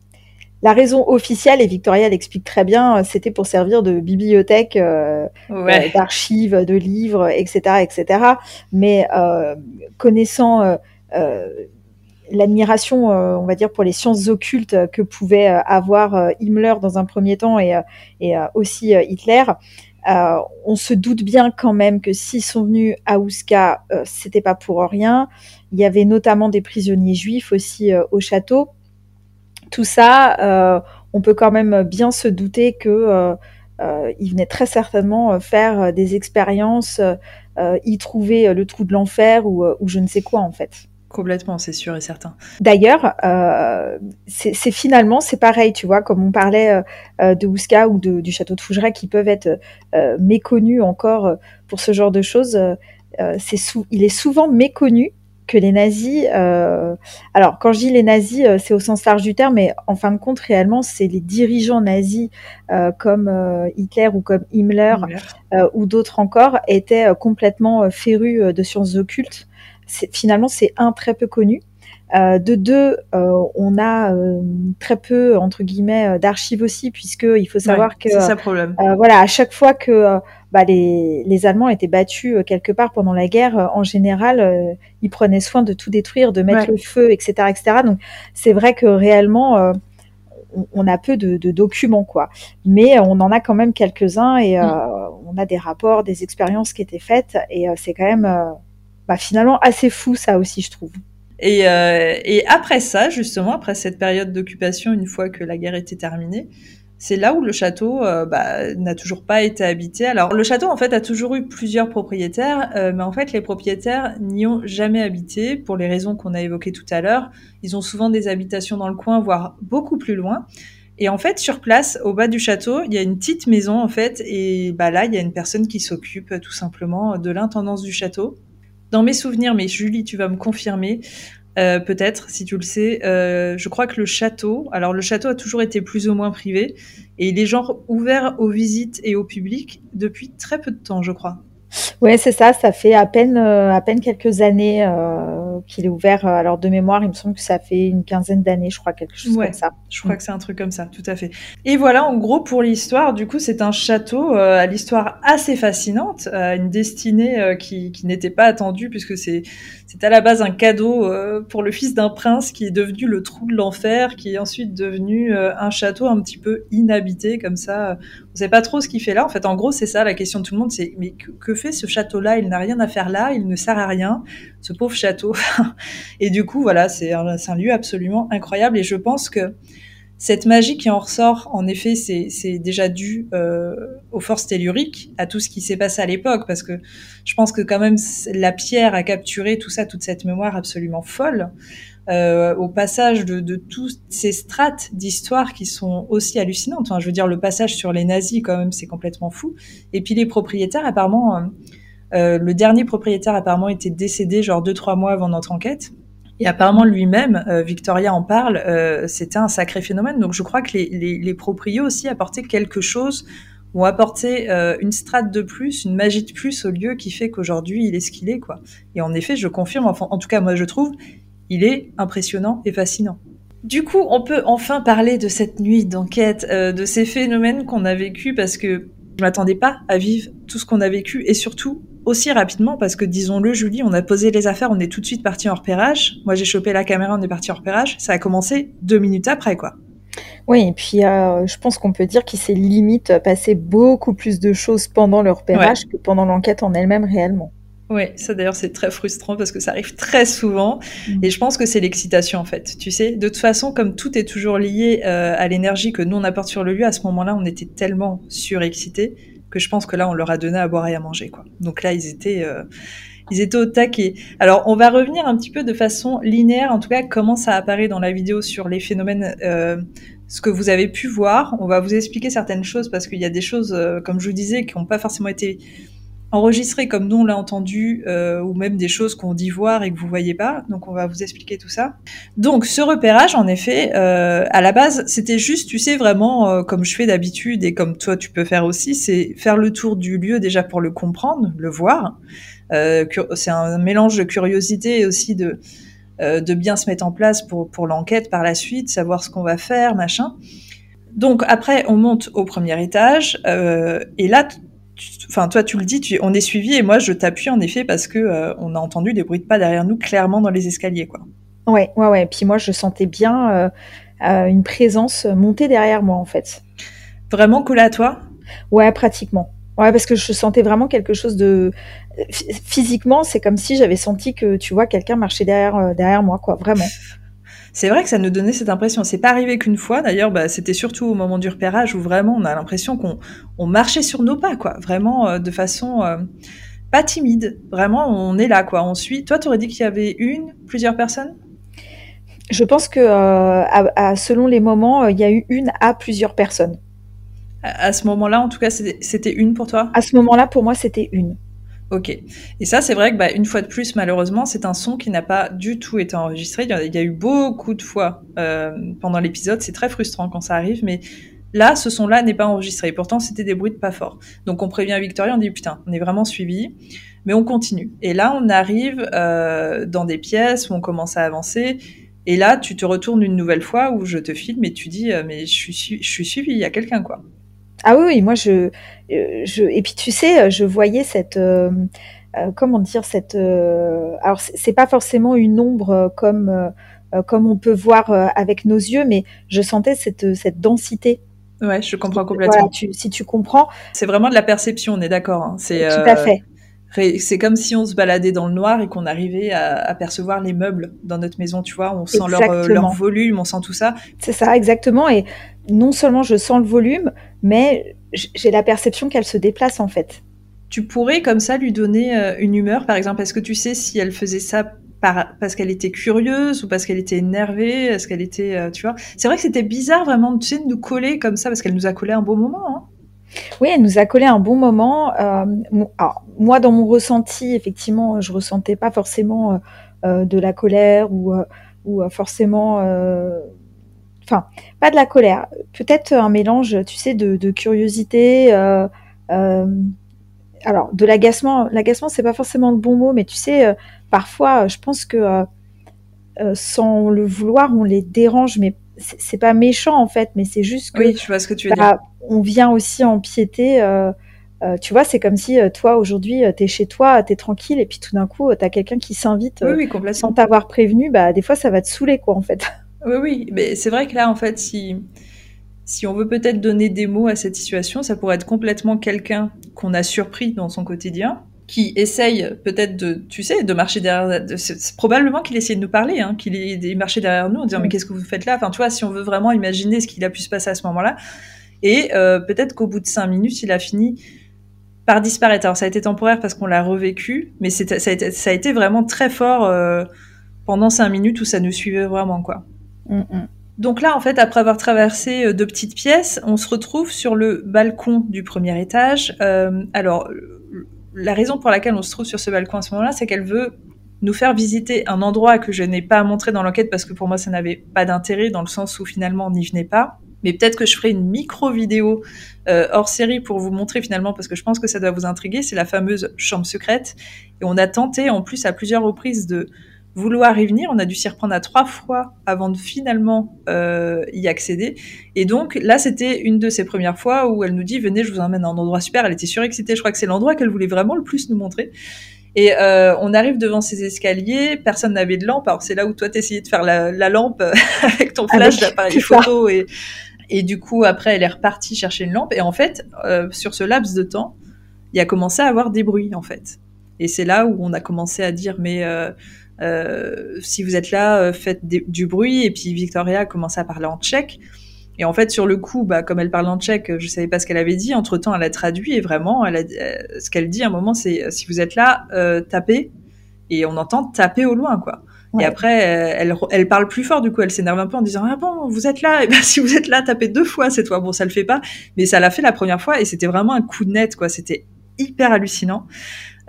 la raison officielle, et Victoria l'explique très bien, euh, c'était pour servir de bibliothèque, euh, ouais. euh, d'archives, de livres, etc., etc. Mais euh, connaissant euh, l'admiration, on va dire, pour les sciences occultes que pouvait avoir Himmler dans un premier temps et, et aussi Hitler, on se doute bien quand même que s'ils sont venus à Ouska, c'était pas pour rien. Il y avait notamment des prisonniers juifs aussi au château tout ça, euh, on peut quand même bien se douter que euh, euh, il venait très certainement faire des expériences, y trouver le trou de l'enfer ou, je ne sais quoi en fait. Complètement, c'est sûr et certain. D'ailleurs, euh, c'est finalement c'est pareil, tu vois, comme on parlait euh, de Ouska ou de, du château de Fougeray qui peuvent être euh, méconnus encore pour ce genre de choses. il est souvent méconnu que les nazis, euh, alors quand je dis les nazis, euh, c'est au sens large du terme, mais en fin de compte, réellement, c'est les dirigeants nazis euh, comme euh, Hitler ou comme Himmler, Himmler. ou d'autres encore étaient complètement férus de sciences occultes. Finalement, c'est un très peu connu. de deux, on a très peu entre guillemets d'archives aussi, puisque il faut savoir ouais, que c'est ça problème. voilà, à chaque fois que bah, les, les, Allemands étaient battus euh, quelque part pendant la guerre, euh, en général, euh, ils prenaient soin de tout détruire, de mettre ouais. le feu, etc., etc. Donc c'est vrai que réellement, euh, on, on, a peu de, de, documents, quoi. Mais on en a quand même quelques-uns et mm. on a des rapports, des expériences qui étaient faites et c'est quand même, bah, finalement, assez fou ça aussi, je trouve. Et, euh, et, après ça, justement, après cette période d'occupation, une fois que la guerre était terminée, c'est là où le château euh, bah, n'a toujours pas été habité. Alors le château en fait a toujours eu plusieurs propriétaires, euh, mais en fait les propriétaires n'y ont jamais habité pour les raisons qu'on a évoquées tout à l'heure. Ils ont souvent des habitations dans le coin, voire beaucoup plus loin. Et en fait, sur place, au bas du château, il y a une petite maison en fait, et bah là, il y a une personne qui s'occupe tout simplement de l'intendance du château. Dans mes souvenirs, mais Julie, tu vas me confirmer, euh, peut-être, si tu le sais. Euh, je crois que le château, alors le château a toujours été plus ou moins privé, et il est genre ouvert aux visites et au public depuis très peu de temps, je crois. Ouais, c'est ça. Ça fait à peine, euh, à peine quelques années euh, qu'il est ouvert. Euh, alors de mémoire, il me semble que ça fait une quinzaine d'années, je crois, quelque chose Ouais, comme ça. Je crois que c'est un truc comme ça, tout à fait. Et voilà, en gros, pour l'histoire, du coup, c'est un château euh, à l'histoire assez fascinante, à une destinée qui, qui n'était pas attendue, puisque c'est c'est à la base un cadeau euh, pour le fils d'un prince qui est devenu le trou de l'enfer, qui est ensuite devenu euh, un château un petit peu inhabité, comme ça. On sait pas trop ce qu'il fait là. En fait, en gros, c'est ça la question de tout le monde, c'est mais que, fait ce château-là? Il n'a rien à faire là, il ne sert à rien, ce pauvre château. et du coup, voilà, c'est un, c'est un lieu absolument incroyable. Et je pense que cette magie qui en ressort, en effet, c'est déjà dû euh, aux forces telluriques, à tout ce qui s'est passé à l'époque, parce que je pense que quand même la pierre a capturé tout ça, toute cette mémoire absolument folle, euh, au passage de, de toutes ces strates d'histoire qui sont aussi hallucinantes. Je veux dire, le passage sur les nazis, quand même, c'est complètement fou. Et puis les propriétaires, apparemment, euh, euh, le dernier propriétaire apparemment était décédé genre deux trois mois avant notre enquête. Et apparemment lui-même, euh, Victoria en parle, euh, c'était un sacré phénomène. Donc je crois que les, les, proprios aussi apportaient quelque chose, ont apporté euh, une strate de plus, une magie de plus au lieu qui fait qu'aujourd'hui il est ce qu'il est. quoi. Et en effet, je confirme, enfin, en tout cas moi je trouve, il est impressionnant et fascinant. Du coup, on peut enfin parler de cette nuit d'enquête, de ces phénomènes qu'on a vécus parce que je m'attendais pas à vivre tout ce qu'on a vécu et surtout aussi rapidement parce que disons-le Julie, on a posé les affaires, on est tout de suite parti en repérage. Moi j'ai chopé la caméra, on est parti en repérage. Ça a commencé deux minutes après quoi. Oui, et puis euh, je pense qu'on peut dire qu'il s'est limite passé beaucoup plus de choses pendant le repérage que pendant l'enquête en elle-même réellement. Oui, ça d'ailleurs c'est très frustrant parce que ça arrive très souvent et je pense que c'est l'excitation en fait. Tu sais, de toute façon, comme tout est toujours lié euh, à l'énergie que nous on apporte sur le lieu, à ce moment-là on était tellement surexcités je pense que là on leur a donné à boire et à manger quoi. Donc là ils étaient euh, ils étaient au taquet. Alors on va revenir un petit peu de façon linéaire, en tout cas comment ça apparaît dans la vidéo sur les phénomènes. Euh, ce que vous avez pu voir, on va vous expliquer certaines choses parce qu'il y a des choses, euh, comme je vous disais, qui n'ont pas forcément été enregistré comme nous on l'a entendu, euh, ou même des choses qu'on dit voir et que vous voyez pas. Donc on va vous expliquer tout ça. Donc ce repérage, en effet, euh, à la base, c'était juste, tu sais, vraiment euh, comme je fais d'habitude et comme toi tu peux faire aussi, c'est faire le tour du lieu déjà pour le comprendre, le voir. Euh, c'est un mélange de curiosité et aussi de euh, de bien se mettre en place pour pour l'enquête par la suite, savoir ce qu'on va faire, machin. Donc après, on monte au premier étage euh, et là enfin toi tu le dis, tu, on est suivi et moi je t'appuie en effet parce que euh, on a entendu des bruits de pas derrière nous clairement dans les escaliers quoi. Ouais, ouais, ouais. Puis moi je sentais bien euh, euh, une présence monter derrière moi en fait. Vraiment collé à toi? Ouais, pratiquement. Ouais, parce que je sentais vraiment quelque chose de physiquement, c'est comme si j'avais senti que tu vois quelqu'un marchait derrière derrière moi quoi, vraiment. C'est vrai que ça nous donnait cette impression. C'est pas arrivé qu'une fois. D'ailleurs, bah, c'était surtout au moment du repérage où vraiment on a l'impression qu'on on marchait sur nos pas, quoi. Vraiment euh, de façon euh, pas timide. Vraiment, on est là, quoi. On suit. Toi, t'aurais dit qu'il y avait une, plusieurs personnes? Je pense que euh, à, à, selon les moments, il y a eu une à plusieurs personnes. À, à ce moment-là, en tout cas, c'était une pour toi? À ce moment-là, pour moi, c'était une. Ok. Et ça, c'est vrai que bah, une fois de plus, malheureusement, c'est un son qui n'a pas du tout été enregistré. Il y a, a eu beaucoup de fois euh, pendant l'épisode. C'est très frustrant quand ça arrive, mais là, ce son-là n'est pas enregistré. Pourtant, c'était des bruits de pas forts. Donc, on prévient Victoria, on dit putain, on est vraiment suivi, mais on continue. Et là, on arrive euh, dans des pièces où on commence à avancer. Et là, tu te retournes une nouvelle fois où je te filme et tu dis, euh, mais je suis, je suis suivi, il y a quelqu'un, quoi. Ah oui, oui, moi je, je et puis tu sais, je voyais cette euh, euh, comment dire cette euh, alors c'est pas forcément une ombre comme euh, comme on peut voir avec nos yeux, mais je sentais cette cette densité. Ouais, je comprends complètement. Voilà, tu, si tu comprends, c'est vraiment de la perception, on est d'accord. Hein. C'est tout à fait. C'est comme si on se baladait dans le noir et qu'on arrivait à, à, percevoir les meubles dans notre maison, tu vois. On sent leur, leur, volume, on sent tout ça. C'est ça, exactement. Et non seulement je sens le volume, mais j'ai la perception qu'elle se déplace en fait. Tu pourrais comme ça lui donner euh, une humeur, par exemple. Est-ce que tu sais si elle faisait ça par, parce qu'elle était curieuse ou parce qu'elle était énervée Est-ce qu'elle était, euh, tu vois? C'est vrai que c'était bizarre vraiment, tu sais, de nous coller comme ça parce qu'elle nous a collé un beau moment. Hein oui, elle nous a collé un bon moment. Euh, alors, moi, dans mon ressenti, effectivement, je ressentais pas forcément de la colère ou, ou forcément, enfin, pas de la colère. Peut-être un mélange, tu sais, de, de curiosité. alors de l'agacement, l'agacement c'est pas forcément le bon mot, mais tu sais, parfois, je pense que sans le vouloir, on les dérange, mais c'est pas méchant en fait, mais c'est juste que. Oui, je vois ce que tu veux bah, dire. On vient aussi empiéter. Euh, euh, tu vois, c'est comme si euh, toi aujourd'hui, tu es chez toi, tu es tranquille, et puis tout d'un coup, tu as quelqu'un qui s'invite sans t'avoir prévenu. Bah, des fois, ça va te saouler, quoi, en fait. Oui, oui, mais c'est vrai que là, en fait, si, si on veut peut-être donner des mots à cette situation, ça pourrait être complètement quelqu'un qu'on a surpris dans son quotidien, qui essaye peut-être de, tu sais, de marcher derrière. C'est probablement qu'il essaye de nous parler, hein, qu'il est marché derrière nous en disant mais qu'est-ce que vous faites là? Enfin, tu vois, si on veut vraiment imaginer ce qu'il a pu se passer à ce moment-là, et euh, peut-être qu'au bout de cinq minutes, il a fini par disparaître. Alors ça a été temporaire parce qu'on l'a revécu, mais ça a, été, ça a été vraiment très fort euh, pendant cinq minutes où ça nous suivait vraiment, quoi. Mm, mm. Donc là, en fait, après avoir traversé euh, deux petites pièces, on se retrouve sur le balcon du premier étage. Euh, alors, la raison pour laquelle on se trouve sur ce balcon à ce moment-là, c'est qu'elle veut nous faire visiter un endroit que je n'ai pas montré dans l'enquête parce que pour moi ça n'avait pas d'intérêt dans le sens où finalement on n'y venait pas. Mais peut-être que je ferai une micro vidéo euh, hors série pour vous montrer finalement parce que je pense que ça doit vous intriguer. C'est la fameuse chambre secrète et on a tenté en plus à plusieurs reprises de vouloir y venir. On a dû s'y reprendre à trois fois avant de finalement euh, y accéder. Et donc là, c'était une de ces premières fois où elle nous dit venez, je vous emmène à un endroit super. Elle était surexcitée. Je crois que c'est l'endroit qu'elle voulait vraiment le plus nous montrer. Et euh, on arrive devant ces escaliers, personne n'avait de lampe. Alors c'est là où toi t'essayais de faire la, la lampe avec ton flash d'appareil photo et et du coup après elle est repartie chercher une lampe et en fait euh, sur ce laps de temps il a commencé à avoir des bruits en fait. Et c'est là où on a commencé à dire mais euh, si vous êtes là, euh, faites du bruit. Et puis Victoria a commencé à parler en tchèque. Et en fait, sur le coup, bah, comme elle parle en tchèque, je savais pas ce qu'elle avait dit. Entre temps, elle a traduit et vraiment, elle a, euh, ce qu'elle dit à un moment, c'est si vous êtes là, euh, tapez. Et on entend taper au loin, quoi. Et après, elle, elle parle plus fort, du coup, elle s'énerve un peu en disant ah bon, vous êtes là, et ben si vous êtes là, tapez deux fois cette fois. Bon, ça le fait pas, mais ça l'a fait la première fois et c'était vraiment un coup de net, quoi. C'était hyper hallucinant.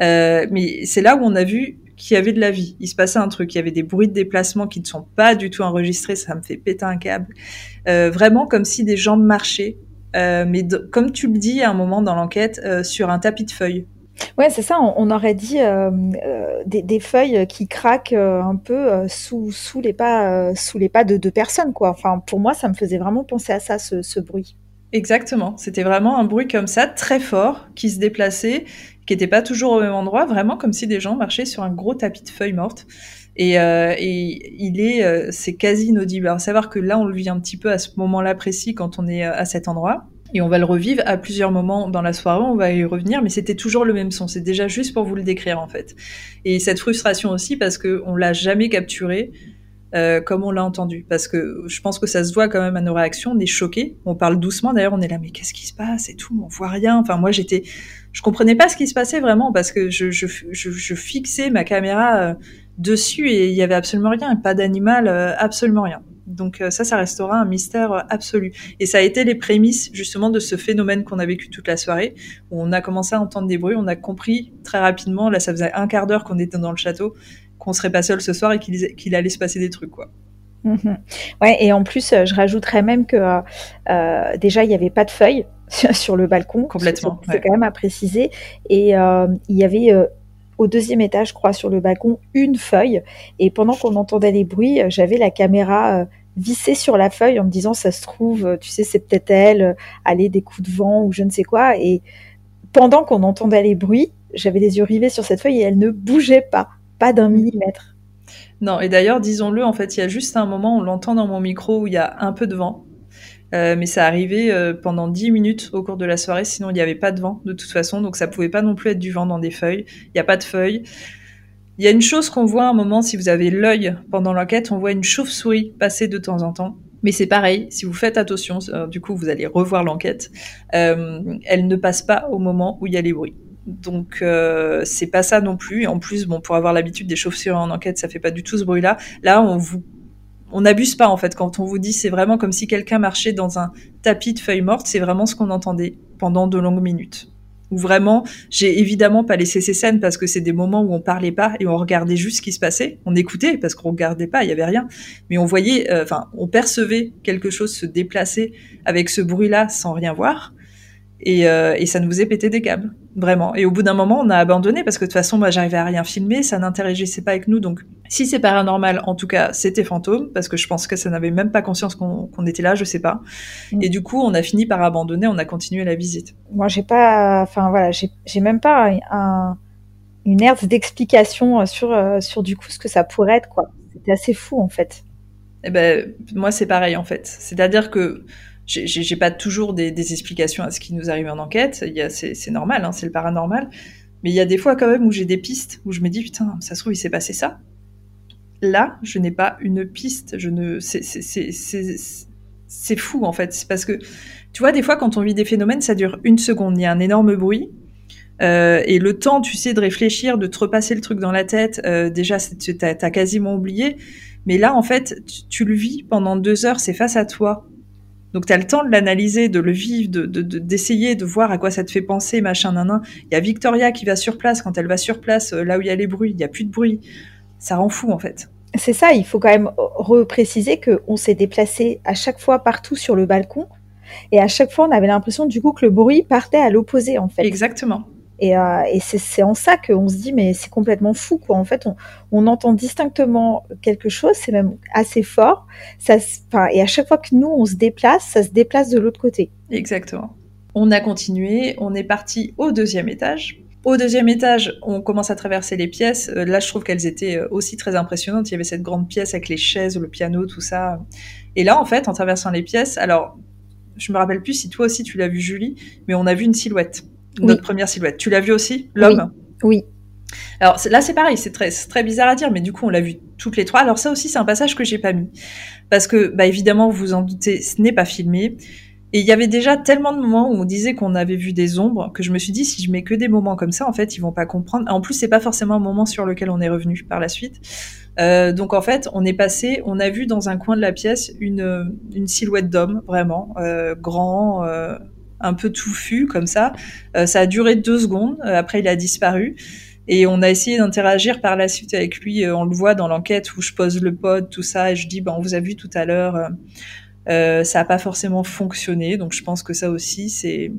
Euh, mais c'est là où on a vu qu'il y avait de la vie. Il se passait un truc. Il y avait des bruits de déplacement qui ne sont pas du tout enregistrés. Ça me fait péter un câble. Euh, vraiment comme si des gens marchaient. Euh, mais comme tu le dis à un moment dans l'enquête, euh, sur un tapis de feuilles. Ouais, c'est ça. On, aurait dit des, des, feuilles qui craquent un peu sous, sous les pas, sous les pas de deux personnes, quoi. Enfin, pour moi, ça me faisait vraiment penser à ça, ce, ce bruit. Exactement. C'était vraiment un bruit comme ça, très fort, qui se déplaçait qui n'était pas toujours au même endroit, vraiment comme si des gens marchaient sur un gros tapis de feuilles mortes. Et, euh, et il est, euh, c'est quasi inaudible. Alors savoir que là, on le vit un petit peu à ce moment-là précis quand on est euh, à cet endroit. Et on va le revivre à plusieurs moments dans la soirée, on va y revenir, mais c'était toujours le même son. C'est déjà juste pour vous le décrire en fait. Et cette frustration aussi parce que on l'a jamais capturé euh, comme on l'a entendu. Parce que je pense que ça se voit quand même à nos réactions. On est choqués. On parle doucement. D'ailleurs, on est là, mais qu'est-ce qui se passe et tout. On voit rien. Enfin, moi, j'étais, je comprenais pas ce qui se passait vraiment parce que je, fixais ma caméra euh, dessus et il y avait absolument rien. Pas d'animal, euh, absolument rien. Donc ça, ça restera un mystère absolu. Et ça a été les prémices justement de ce phénomène qu'on a vécu toute la soirée, on a commencé à entendre des bruits, on a compris très rapidement, là ça faisait un quart d'heure qu'on était dans le château, qu'on serait pas seul ce soir et qu'il allait se passer des trucs, quoi. Mhm. Ouais, et en plus, euh, je rajouterais même que euh, euh, déjà, il n'y avait pas de feuilles sur le balcon. Complètement. C'est quand même à préciser. Et il y avait au deuxième étage, je crois, sur le balcon, une feuille. Et pendant qu'on entendait les bruits, j'avais la caméra vissée sur la feuille en me disant, ça se trouve, tu sais, c'est peut-être elle, aller des coups de vent ou je ne sais quoi. Et pendant qu'on entendait les bruits, j'avais les yeux rivés sur cette feuille et elle ne bougeait pas pas d'un millimètre. Non, et d'ailleurs, disons-le, en fait, il y a juste un moment, on l'entend dans mon micro, où il y a un peu de vent. Euh, mais ça arrivait euh, pendant 10 minutes au cours de la soirée, sinon il n'y avait pas de vent de toute façon, donc ça pouvait pas non plus être du vent dans des feuilles. Il n'y a pas de feuilles. Il y a une chose qu'on voit à un moment, si vous avez l'œil pendant l'enquête, on voit une chauve-souris passer de temps en temps. Mais c'est pareil, si vous faites attention, euh, du coup vous allez revoir l'enquête, elle ne passe pas au moment où il y a les bruits. Donc euh, c'est pas ça non plus. En plus, bon, pour avoir l'habitude des chauves-souris en enquête, ça fait pas du tout ce bruit-là. Là, on vous on n'abuse pas en fait quand on vous dit c'est vraiment comme si quelqu'un marchait dans un tapis de feuilles mortes, c'est vraiment ce qu'on entendait pendant de longues minutes. Ou vraiment, j'ai évidemment pas laissé ces scènes parce que c'est des moments où on parlait pas et on regardait juste ce qui se passait. On écoutait parce qu'on regardait pas, il y avait rien, mais on voyait, euh, enfin, on percevait quelque chose se déplacer avec ce bruit-là sans rien voir. Et, euh, et, ça nous faisait péter des câbles, vraiment. Et au bout d'un moment, on a abandonné parce que de toute façon, moi, j'arrivais à rien filmer, ça n'interagissait pas avec nous. Donc, si c'est paranormal, en tout cas, c'était fantôme parce que je pense que ça n'avait même pas conscience qu'on était là, je sais pas. Mm. Et du coup, on a fini par abandonner, on a continué la visite. Moi, j'ai pas, enfin voilà, j'ai même pas un, une herse d'explication sur euh, sur du coup ce que ça pourrait être, quoi. C'était assez fou en fait. Eh ben, moi, c'est pareil en fait. C'est-à-dire que j'ai pas toujours des, explications à ce qui nous arrive en enquête. C'est normal, hein, c'est le paranormal. Mais il y a des fois quand même où j'ai des pistes où je me dis putain, ça se trouve il s'est passé ça. Là, je n'ai pas une piste. Je ne, c'est fou en fait. C'est parce que tu vois des fois quand on vit des phénomènes, ça dure une seconde. Il y a un énorme bruit. Euh, et le temps, tu sais, de réfléchir, de te repasser le truc dans la tête, euh, déjà, t'as as quasiment oublié. Mais là, en fait, tu, tu le vis pendant deux heures, c'est face à toi. Donc tu as le temps de l'analyser, de le vivre, d'essayer de, de, voir à quoi ça te fait penser, machin, nan, Il y a Victoria qui va sur place. Quand elle va sur place, euh, là où il y a les bruits, il n'y a plus de bruit. Ça rend fou en fait. C'est ça, il faut quand même repréciser qu'on s'est déplacé à chaque fois partout sur le balcon. Et à chaque fois, on avait l'impression du coup que le bruit partait à l'opposé en fait. Exactement. Et, euh, c'est en ça qu'on se dit, mais c'est complètement fou, quoi. En fait, on, on entend distinctement quelque chose, c'est même assez fort. Ça, et à chaque fois que nous, on se déplace, ça se déplace de l'autre côté. Exactement. On a continué, on est parti au deuxième étage. Au deuxième étage, on commence à traverser les pièces. Euh, là, je trouve qu'elles étaient euh, aussi très impressionnantes. Il y avait cette grande pièce avec les chaises, le piano, tout ça. Et là, en fait, en traversant les pièces, alors, je me rappelle plus si toi aussi tu l'as vu, Julie, mais on a vu une silhouette notre première silhouette. Tu l'as vu aussi, l'homme? Oui. Alors là, c'est pareil, c'est très, très bizarre à dire, mais du coup, on l'a vu toutes les trois. Alors ça aussi, c'est un passage que j'ai pas mis. Parce que, bah, évidemment, vous vous en doutez, ce n'est pas filmé. Et il y avait déjà tellement de moments où on disait qu'on avait vu des ombres que je me suis dit, si je mets que des moments comme ça, en fait, ils vont pas comprendre. En plus, c'est pas forcément un moment sur lequel on est revenu par la suite. Euh, donc en fait, on est passé, on a vu dans un coin de la pièce une, une silhouette d'homme, vraiment, euh, grand, euh, un peu touffu comme ça. Euh, ça a duré deux secondes. Euh, après, il a disparu. Et on a essayé d'interagir par la suite avec lui. Euh, on le voit dans l'enquête où je pose le pod, tout ça, et je dis, ben, on vous a vu tout à l'heure. ça n'a pas forcément fonctionné. Donc je pense que ça aussi, c'est.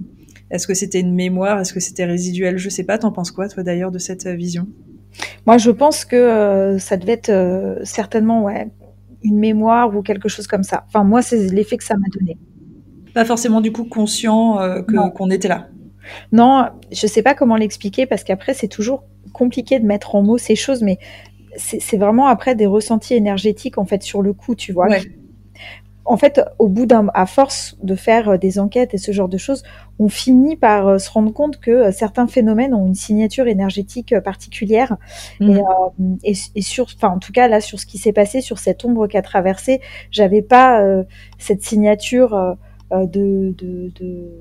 Est-ce que c'était une mémoire Est-ce que c'était résiduel? Je sais pas. T'en penses quoi, toi, d'ailleurs, de cette vision? Moi, je pense que ça devait être certainement, ouais, une mémoire ou quelque chose comme ça. Enfin, moi, c'est l'effet que ça m'a donné pas forcément du coup conscient euh, qu'on était là. Non, je sais pas comment l'expliquer parce qu'après c'est toujours compliqué de mettre en mots ces choses, mais c'est vraiment après des ressentis énergétiques en fait sur le coup, tu vois en fait, au bout d'un, à force de faire euh, des enquêtes et ce genre de choses, on finit par euh, se rendre compte que certains phénomènes ont une signature énergétique particulière. Et, mmh. et, sur, enfin, en tout cas, là, sur ce qui s'est passé, sur cette ombre qui a traversé, j'avais pas cette signature. De,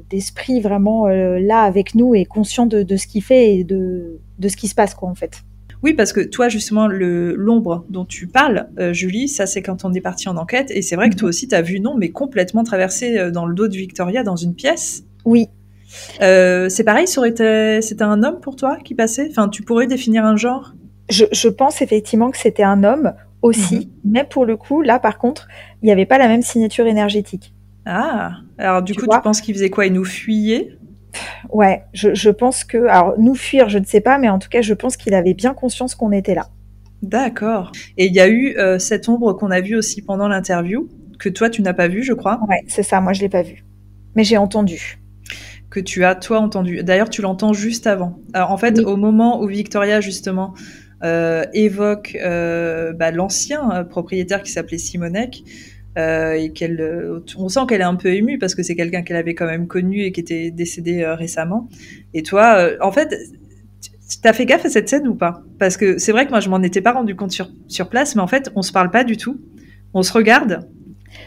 d'esprit vraiment là avec nous et conscient de, de ce qu'il fait et de, de ce qui se passe quoi en fait. Oui, parce que toi, justement, l'ombre dont tu parles, euh, Julie, ça c'est quand on est parti en enquête. Et c'est vrai que toi mhm. aussi, tu as vu non, mais complètement traversé euh, dans le dos de Victoria dans une pièce. Oui. Euh, c'est pareil, c'était un homme pour toi qui passait? Enfin, tu pourrais définir un genre? Je, pense effectivement que c'était un homme aussi, mhm. mais pour le coup, là par contre, il n'y avait pas la même signature énergétique. Ah, alors du coup, tu penses qu'il faisait quoi? Il nous fuyait? Ouais, je, pense que. Alors, nous fuir, je ne sais pas, mais en tout cas, je pense qu'il avait bien conscience qu'on était là. D'accord. Et il y a eu euh, cette ombre qu'on a vue aussi pendant l'interview, que toi, tu n'as pas vue, je crois. Ouais, c'est ça, moi, je l'ai pas vue. Mais j'ai entendu. Que tu as, toi, entendu. D'ailleurs, tu l'entends juste avant. Alors, en fait, au moment où Victoria, justement, euh, évoque euh, bah, l'ancien propriétaire qui s'appelait Simonek, euh, et qu'elle, euh, on sent qu'elle est un peu émue parce que c'est quelqu'un qu'elle avait quand même connu et qui était décédé euh, récemment. Et toi, en fait, T'as fait gaffe à cette scène ou pas? Parce que c'est vrai que moi je m'en étais pas rendu compte sur, sur place, mais en fait on se parle pas du tout. On se regarde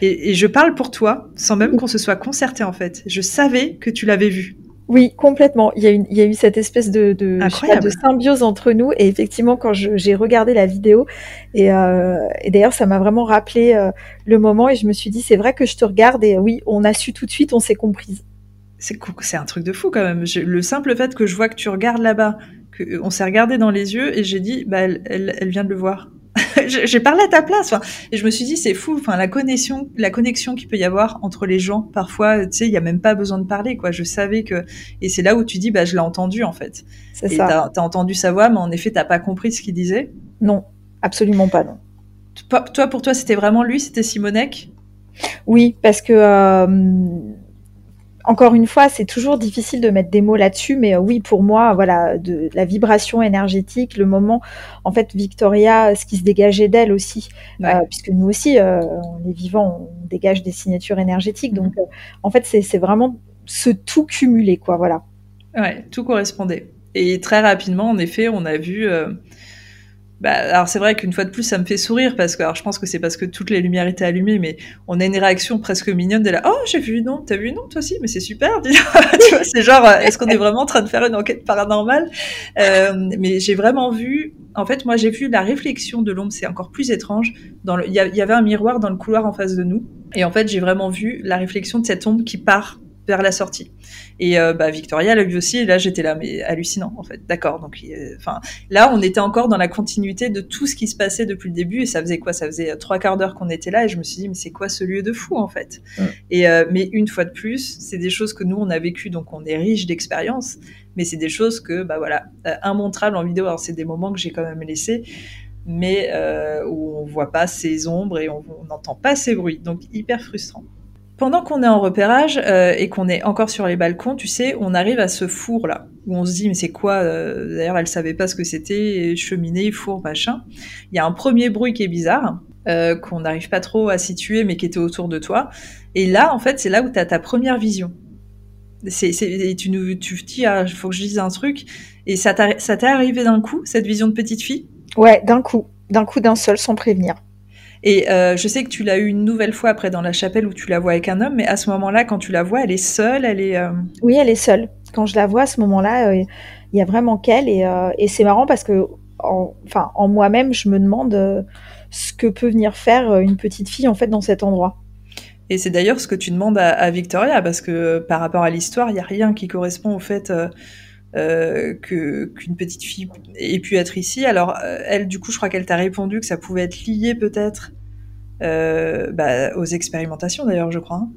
et, et je parle pour toi sans même qu'on se soit concerté en fait. Je savais que tu l'avais vu. Oui, complètement. Il y a, il y a eu cette espèce de, de, de, symbiose entre nous. Et effectivement, quand j'ai regardé la vidéo, et, euh, et d'ailleurs, ça m'a vraiment rappelé euh, le moment. Et je me suis dit, c'est vrai que je te regarde. Et oui, on a su tout de suite, on s'est comprise. C'est un truc de fou quand même. le simple fait que je vois que tu regardes là-bas, qu'on s'est regardé dans les yeux, et j'ai dit, bah, elle, elle, elle, vient de le voir. j'ai parlé à ta place. Enfin, et je me suis dit, c'est fou. Enfin, la connexion, la connexion qu'il peut y avoir entre les gens. Parfois, tu sais, il y a même pas besoin de parler, quoi. Je savais que, et c'est là où tu dis, bah, je l'ai entendu, en fait. C'est ça. T'as as entendu sa voix, mais en effet, t'as pas compris ce qu'il disait? Non, absolument pas, non. Toi, pour toi, c'était vraiment lui, c'était Simonek Oui, parce que euh, encore une fois, c'est toujours difficile de mettre des mots là-dessus, mais euh, oui, pour moi, voilà, de la vibration énergétique, le moment, en fait, Victoria, ce qui se dégageait d'elle aussi, euh, puisque nous aussi, euh, on est vivants, on dégage des signatures énergétiques, donc mhm. en fait, c'est vraiment ce tout cumulé, quoi, voilà. Ouais, tout correspondait. Et très rapidement, en effet, on a vu bah, alors c'est vrai qu'une fois de plus, ça me fait sourire parce que, alors je pense que c'est parce que toutes les lumières étaient allumées, mais on a une réaction presque mignonne de là. Oh, j'ai vu non, t'as vu non, toi aussi, mais c'est super. c'est genre, euh, est-ce qu'on est vraiment en train de faire une enquête paranormale? Euh, Mais j'ai vraiment vu. En fait, moi, j'ai vu la réflexion de l'ombre. C'est encore plus étrange. Il y, y avait un miroir dans le couloir en face de nous, et en fait, j'ai vraiment vu la réflexion de cette ombre qui part vers la sortie. Et euh, bah, Victoria l'a vu aussi, et là j'étais là, mais hallucinant en fait. D'accord, donc enfin là on était encore dans la continuité de tout ce qui se passait depuis le début, et ça faisait quoi? Ça faisait euh, trois quarts d'heure qu'on était là, et je me suis dit mais c'est quoi ce lieu de fou en fait? Et euh, mais une fois de plus, c'est des choses que nous on a vécues, donc on est riche d'expérience, mais c'est des choses que bah voilà, immontrables en vidéo. Alors c'est des moments que j'ai quand même laissés mais où on voit pas ces ombres et on n'entend pas ces bruits, donc hyper frustrant. Pendant qu'on est en repérage euh, et qu'on est encore sur les balcons, tu sais, on arrive à ce four là où on se dit mais c'est quoi euh, D'ailleurs, elle savait pas ce que c'était, cheminée, four, machin. Il y a un premier bruit qui est bizarre euh, qu'on n'arrive pas trop à situer, mais qui était autour de toi. Et là, en fait, c'est là où tu as ta première vision. C'est, et tu nous, tu dis, ah, faut que je dise un truc. Et ça t'est arrivé d'un coup, cette vision de petite fille? Ouais, d'un coup, d'un coup, d'un seul, sans prévenir. Et euh, je sais que tu l'as eu une nouvelle fois après dans la chapelle où tu la vois avec un homme, mais à ce moment-là, quand tu la vois, elle est seule, elle est. Euh, oui, elle est seule. Quand je la vois à ce moment-là, euh, il y a vraiment qu'elle, et, et c'est marrant parce que, en, enfin, en moi-même, je me demande ce que peut venir faire une petite fille en fait dans cet endroit. Et c'est d'ailleurs ce que tu demandes à, à Victoria, parce que par rapport à l'histoire, il n'y a rien qui correspond au fait euh, que qu'une petite fille ait pu être ici. Alors euh, elle, du coup, je crois qu'elle t'a répondu que ça pouvait être lié peut-être euh, bah, aux expérimentations d'ailleurs, je crois. Hein.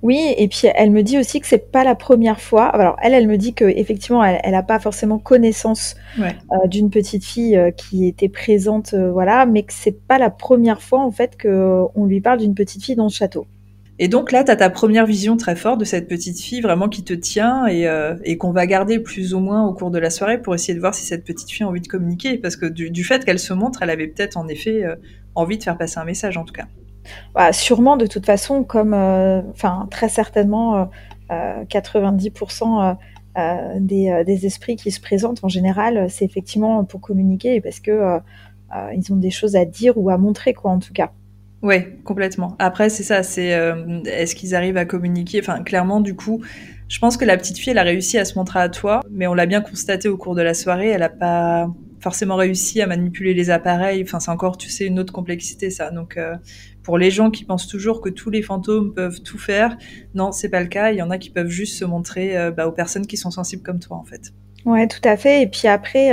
Oui, et puis elle me dit aussi que c'est pas la première fois. Alors elle, elle me dit que effectivement, elle, n'a pas forcément connaissance euh, d'une petite fille qui était présente, voilà, mais que c'est pas la première fois en fait que on lui parle d'une petite fille dans le château. Et donc là, tu as ta première vision très forte de cette petite fille vraiment qui te tient et, euh, et qu'on va garder plus ou moins au cours de la soirée pour essayer de voir si cette petite fille a envie de communiquer. Parce que du, fait qu'elle se montre, elle avait peut-être en effet euh, envie de faire passer un message en tout cas. Bah, sûrement de toute façon, comme euh, enfin très certainement 90% des, des, esprits qui se présentent en général, c'est effectivement pour communiquer parce que ils ont des choses à dire ou à montrer quoi en tout cas. Ouais, complètement. Après, c'est ça, c'est euh, est-ce qu'ils arrivent à communiquer? Enfin, clairement, du coup, je pense que la petite fille, elle a réussi à se montrer à toi, mais on l'a bien constaté au cours de la soirée, elle a pas forcément réussi à manipuler les appareils. Enfin, c'est encore, tu sais, une autre complexité, ça. Donc, euh, pour les gens qui pensent toujours que tous les fantômes peuvent tout faire, non, c'est pas le cas. Il y en a qui peuvent juste se montrer euh, bah, aux personnes qui sont sensibles comme toi, en fait. Ouais, tout à fait. Et puis après,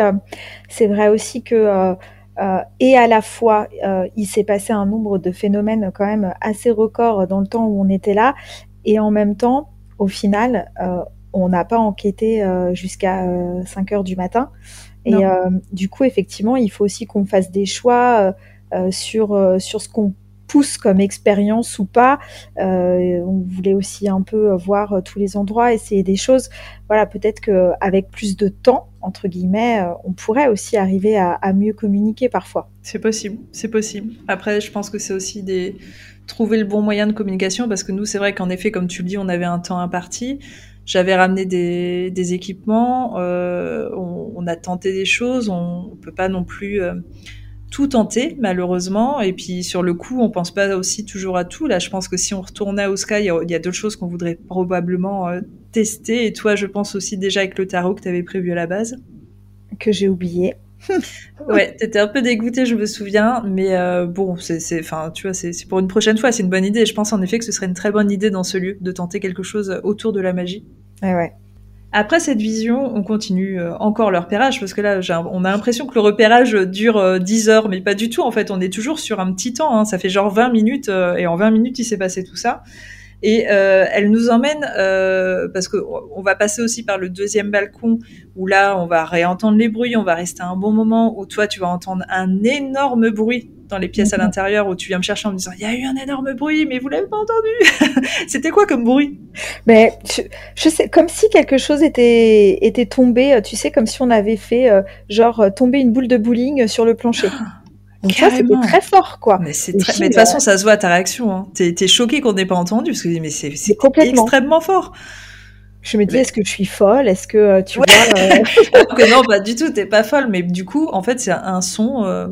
c'est vrai aussi que euh, et à la fois, euh, il s'est passé un nombre de phénomènes quand même assez records dans le temps où on était là, et en même temps, au final, euh, on n'a pas enquêté jusqu'à 5 heures du matin. Et du coup, effectivement, il faut aussi qu'on fasse des choix sur, sur ce qu'on pousse comme expérience ou pas. Euh, on voulait aussi un peu voir tous les endroits, essayer des choses. Voilà, peut-être qu'avec plus de temps, entre guillemets, euh, on pourrait aussi arriver à, mieux communiquer parfois. C'est possible, c'est possible. Après, je pense que c'est aussi des trouver le bon moyen de communication parce que nous, c'est vrai qu'en effet, comme tu le dis, on avait un temps imparti. J'avais ramené des, équipements, euh, on, a tenté des choses, on, ne peut pas non plus tout tenter, malheureusement. Et puis, sur le coup, on pense pas aussi toujours à tout. Là, je pense que si on retournait au Sky, il y a, d'autres choses qu'on voudrait probablement euh, tester. Et toi, je pense aussi déjà avec le tarot que tu avais prévu à la base. Que j'ai oublié. ouais, t'étais un peu dégoûtée, je me souviens, mais euh, bon, c'est, enfin, tu vois, c'est, pour une prochaine fois, c'est une bonne idée. je pense en effet que ce serait une très bonne idée dans ce lieu de tenter quelque chose autour de la magie. Ouais, ouais. Après cette vision, on continue euh, encore le repérage parce que là, on a l'impression que le repérage dure 10 heures, mais pas du tout. En fait, on est toujours sur un petit temps. Hein. Ça fait genre 20 minutes et en 20 minutes, il s'est passé tout ça. Et euh, elle nous emmène, euh, parce que on va passer aussi par le deuxième balcon, où là, on va réentendre les bruits, on va rester un bon moment, où toi, tu vas entendre un énorme bruit dans les pièces à l'intérieur, où tu viens me chercher en me disant, il y a eu un énorme bruit, mais vous l'avez pas entendu. C'était quoi comme bruit? Mais je, sais, comme si quelque chose était était tombé, tu sais, comme si on avait fait euh, genre tomber une boule de bowling sur le plancher. Ah. Donc ça, c'était très fort, quoi. Mais c'est très... Mais de toute façon, ça se voit à ta réaction. Hein. T'es es choqué qu'on n'ait pas entendu, parce que mais c'est extrêmement fort. Je me dis, est-ce que je suis folle? Est-ce que euh, tu vois euh... Non, pas du tout. T'es pas folle, mais du coup, en fait, c'est un son euh,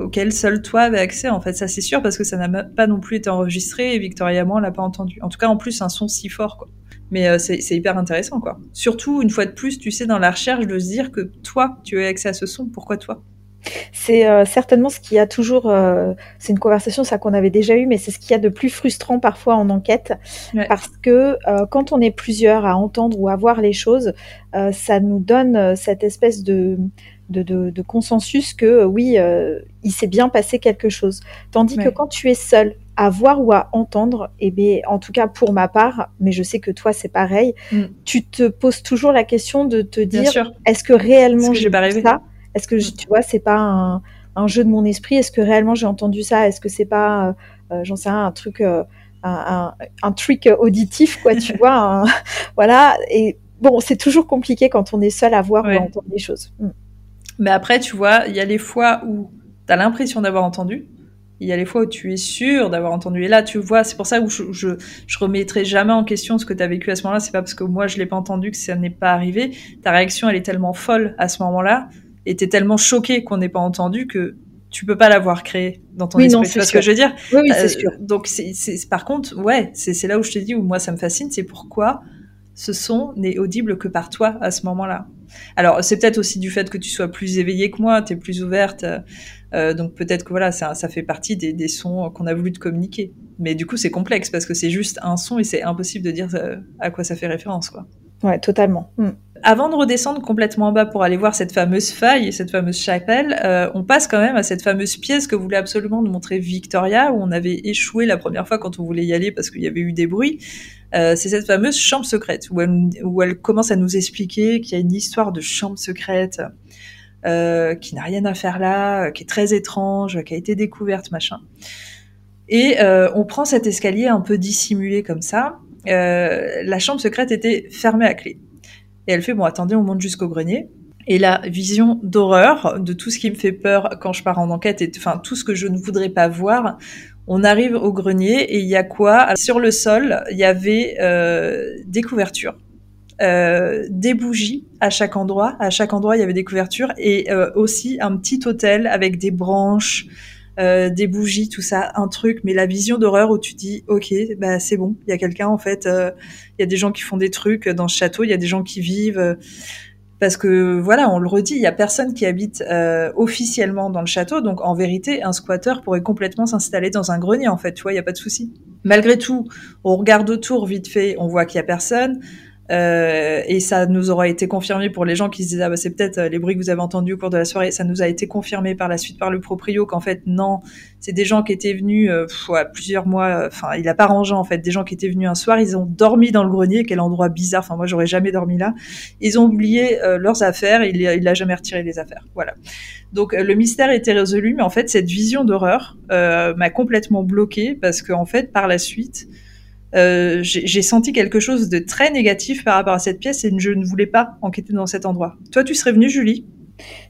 auquel seul toi avais accès. En fait, ça c'est sûr parce que ça n'a pas non plus été enregistré et Victoria moi, on l'a pas entendu. En tout cas, en plus, un son si fort, quoi. Mais euh, c'est hyper intéressant, quoi. Surtout une fois de plus, tu sais, dans la recherche, de se dire que toi, tu as accès à ce son. Pourquoi toi? C'est euh, certainement ce qui a toujours, euh, c'est une conversation ça qu'on avait déjà eu, mais c'est ce qu'il y a de plus frustrant parfois en enquête, parce que euh, quand on est plusieurs à entendre ou à voir les choses, ça nous donne cette espèce de de, de, consensus que oui, il s'est bien passé quelque chose. Tandis que quand tu es seul à voir ou à entendre, et eh bien, en tout cas pour ma part, mais je sais que toi c'est pareil, mm. tu te poses toujours la question de te dire est-ce que réellement j'ai ça? Est-ce que, tu vois, c'est pas un, jeu de mon esprit? Est-ce que réellement j'ai entendu ça? Est-ce que c'est pas, euh, euh, j'en sais rien, un truc, euh, un, auditif, quoi, tu vois Voilà. Et bon, c'est toujours compliqué quand on est seul à voir ou à entendre des choses. Mm. Mais après, tu vois, il y a les fois où tu as l'impression d'avoir entendu. Il y a les fois où tu es sûr d'avoir entendu. Et là, tu vois, c'est pour ça que je, je, je, remettrai jamais en question ce que tu as vécu à ce moment-là. C'est pas parce que moi, je l'ai pas entendu que ça n'est pas arrivé. Ta réaction, elle est tellement folle à ce moment-là et t'es tellement choqué qu'on n'ait pas entendu que tu peux pas l'avoir créé dans ton esprit. tu vois ce que je veux dire Oui, oui c'est euh, sûr. Donc, c'est, par contre, ouais, c'est, là où je te dis, où moi ça me fascine, c'est pourquoi ce son n'est audible que par toi à ce moment-là. Alors, c'est peut-être aussi du fait que tu sois plus éveillée que moi, tu es plus ouverte, euh, donc peut-être que voilà, ça, ça fait partie des, des sons qu'on a voulu te communiquer. Mais du coup, c'est complexe parce que c'est juste un son et c'est impossible de dire euh, à quoi ça fait référence, quoi. Ouais, totalement. Hmm. Avant de redescendre complètement en bas pour aller voir cette fameuse faille et cette fameuse chapelle, euh, on passe quand même à cette fameuse pièce que voulait absolument nous montrer Victoria, où on avait échoué la première fois quand on voulait y aller parce qu'il y avait eu des bruits. Euh, c'est cette fameuse chambre secrète où elle, commence à nous expliquer qu'il y a une histoire de chambre secrète euh, qui n'a rien à faire là, qui est très étrange, qui a été découverte, machin. Et on prend cet escalier un peu dissimulé comme ça. la chambre secrète était fermée à clé. Et elle fait, bon, attendez, on monte jusqu'au grenier. Et la vision d'horreur de tout ce qui me fait peur quand je pars en enquête et enfin tout ce que je ne voudrais pas voir. On arrive au grenier et il y a quoi? Sur le sol, il y avait euh, des couvertures, euh, des bougies à chaque endroit. À chaque endroit, il y avait des couvertures et euh, aussi un petit hôtel avec des branches, euh, des bougies, tout ça, un truc, mais la vision d'horreur où tu dis, ok, bah c'est bon, il y a quelqu'un en fait, euh, il y a des gens qui font des trucs dans ce château, il y a des gens qui vivent, euh, parce que voilà, on le redit, il y a personne qui habite officiellement dans le château, donc en vérité, un squatter pourrait complètement s'installer dans un grenier en fait, tu vois, il y a pas de souci. Malgré tout, on regarde autour vite fait, on voit qu'il y a personne. Euh, et ça nous aura été confirmé pour les gens qui se disaient ah bah c'est peut-être euh, les bruits que vous avez entendus au cours de la soirée. Ça nous a été confirmé par la suite par le proprio qu'en fait non, c'est des gens qui étaient venus euh, plusieurs mois. Enfin, il a pas rangé en fait des gens qui étaient venus un soir. Ils ont dormi dans le grenier, quel endroit bizarre. Enfin moi j'aurais jamais dormi là. Ils ont oublié leurs affaires. Il il a jamais retiré les affaires. Voilà. Donc le mystère était résolu, mais en fait cette vision d'horreur m'a complètement bloqué parce qu'en en fait par la suite euh, j'ai senti quelque chose de très négatif par rapport à cette pièce et je ne voulais pas enquêter dans cet endroit. Toi, tu serais venue, Julie?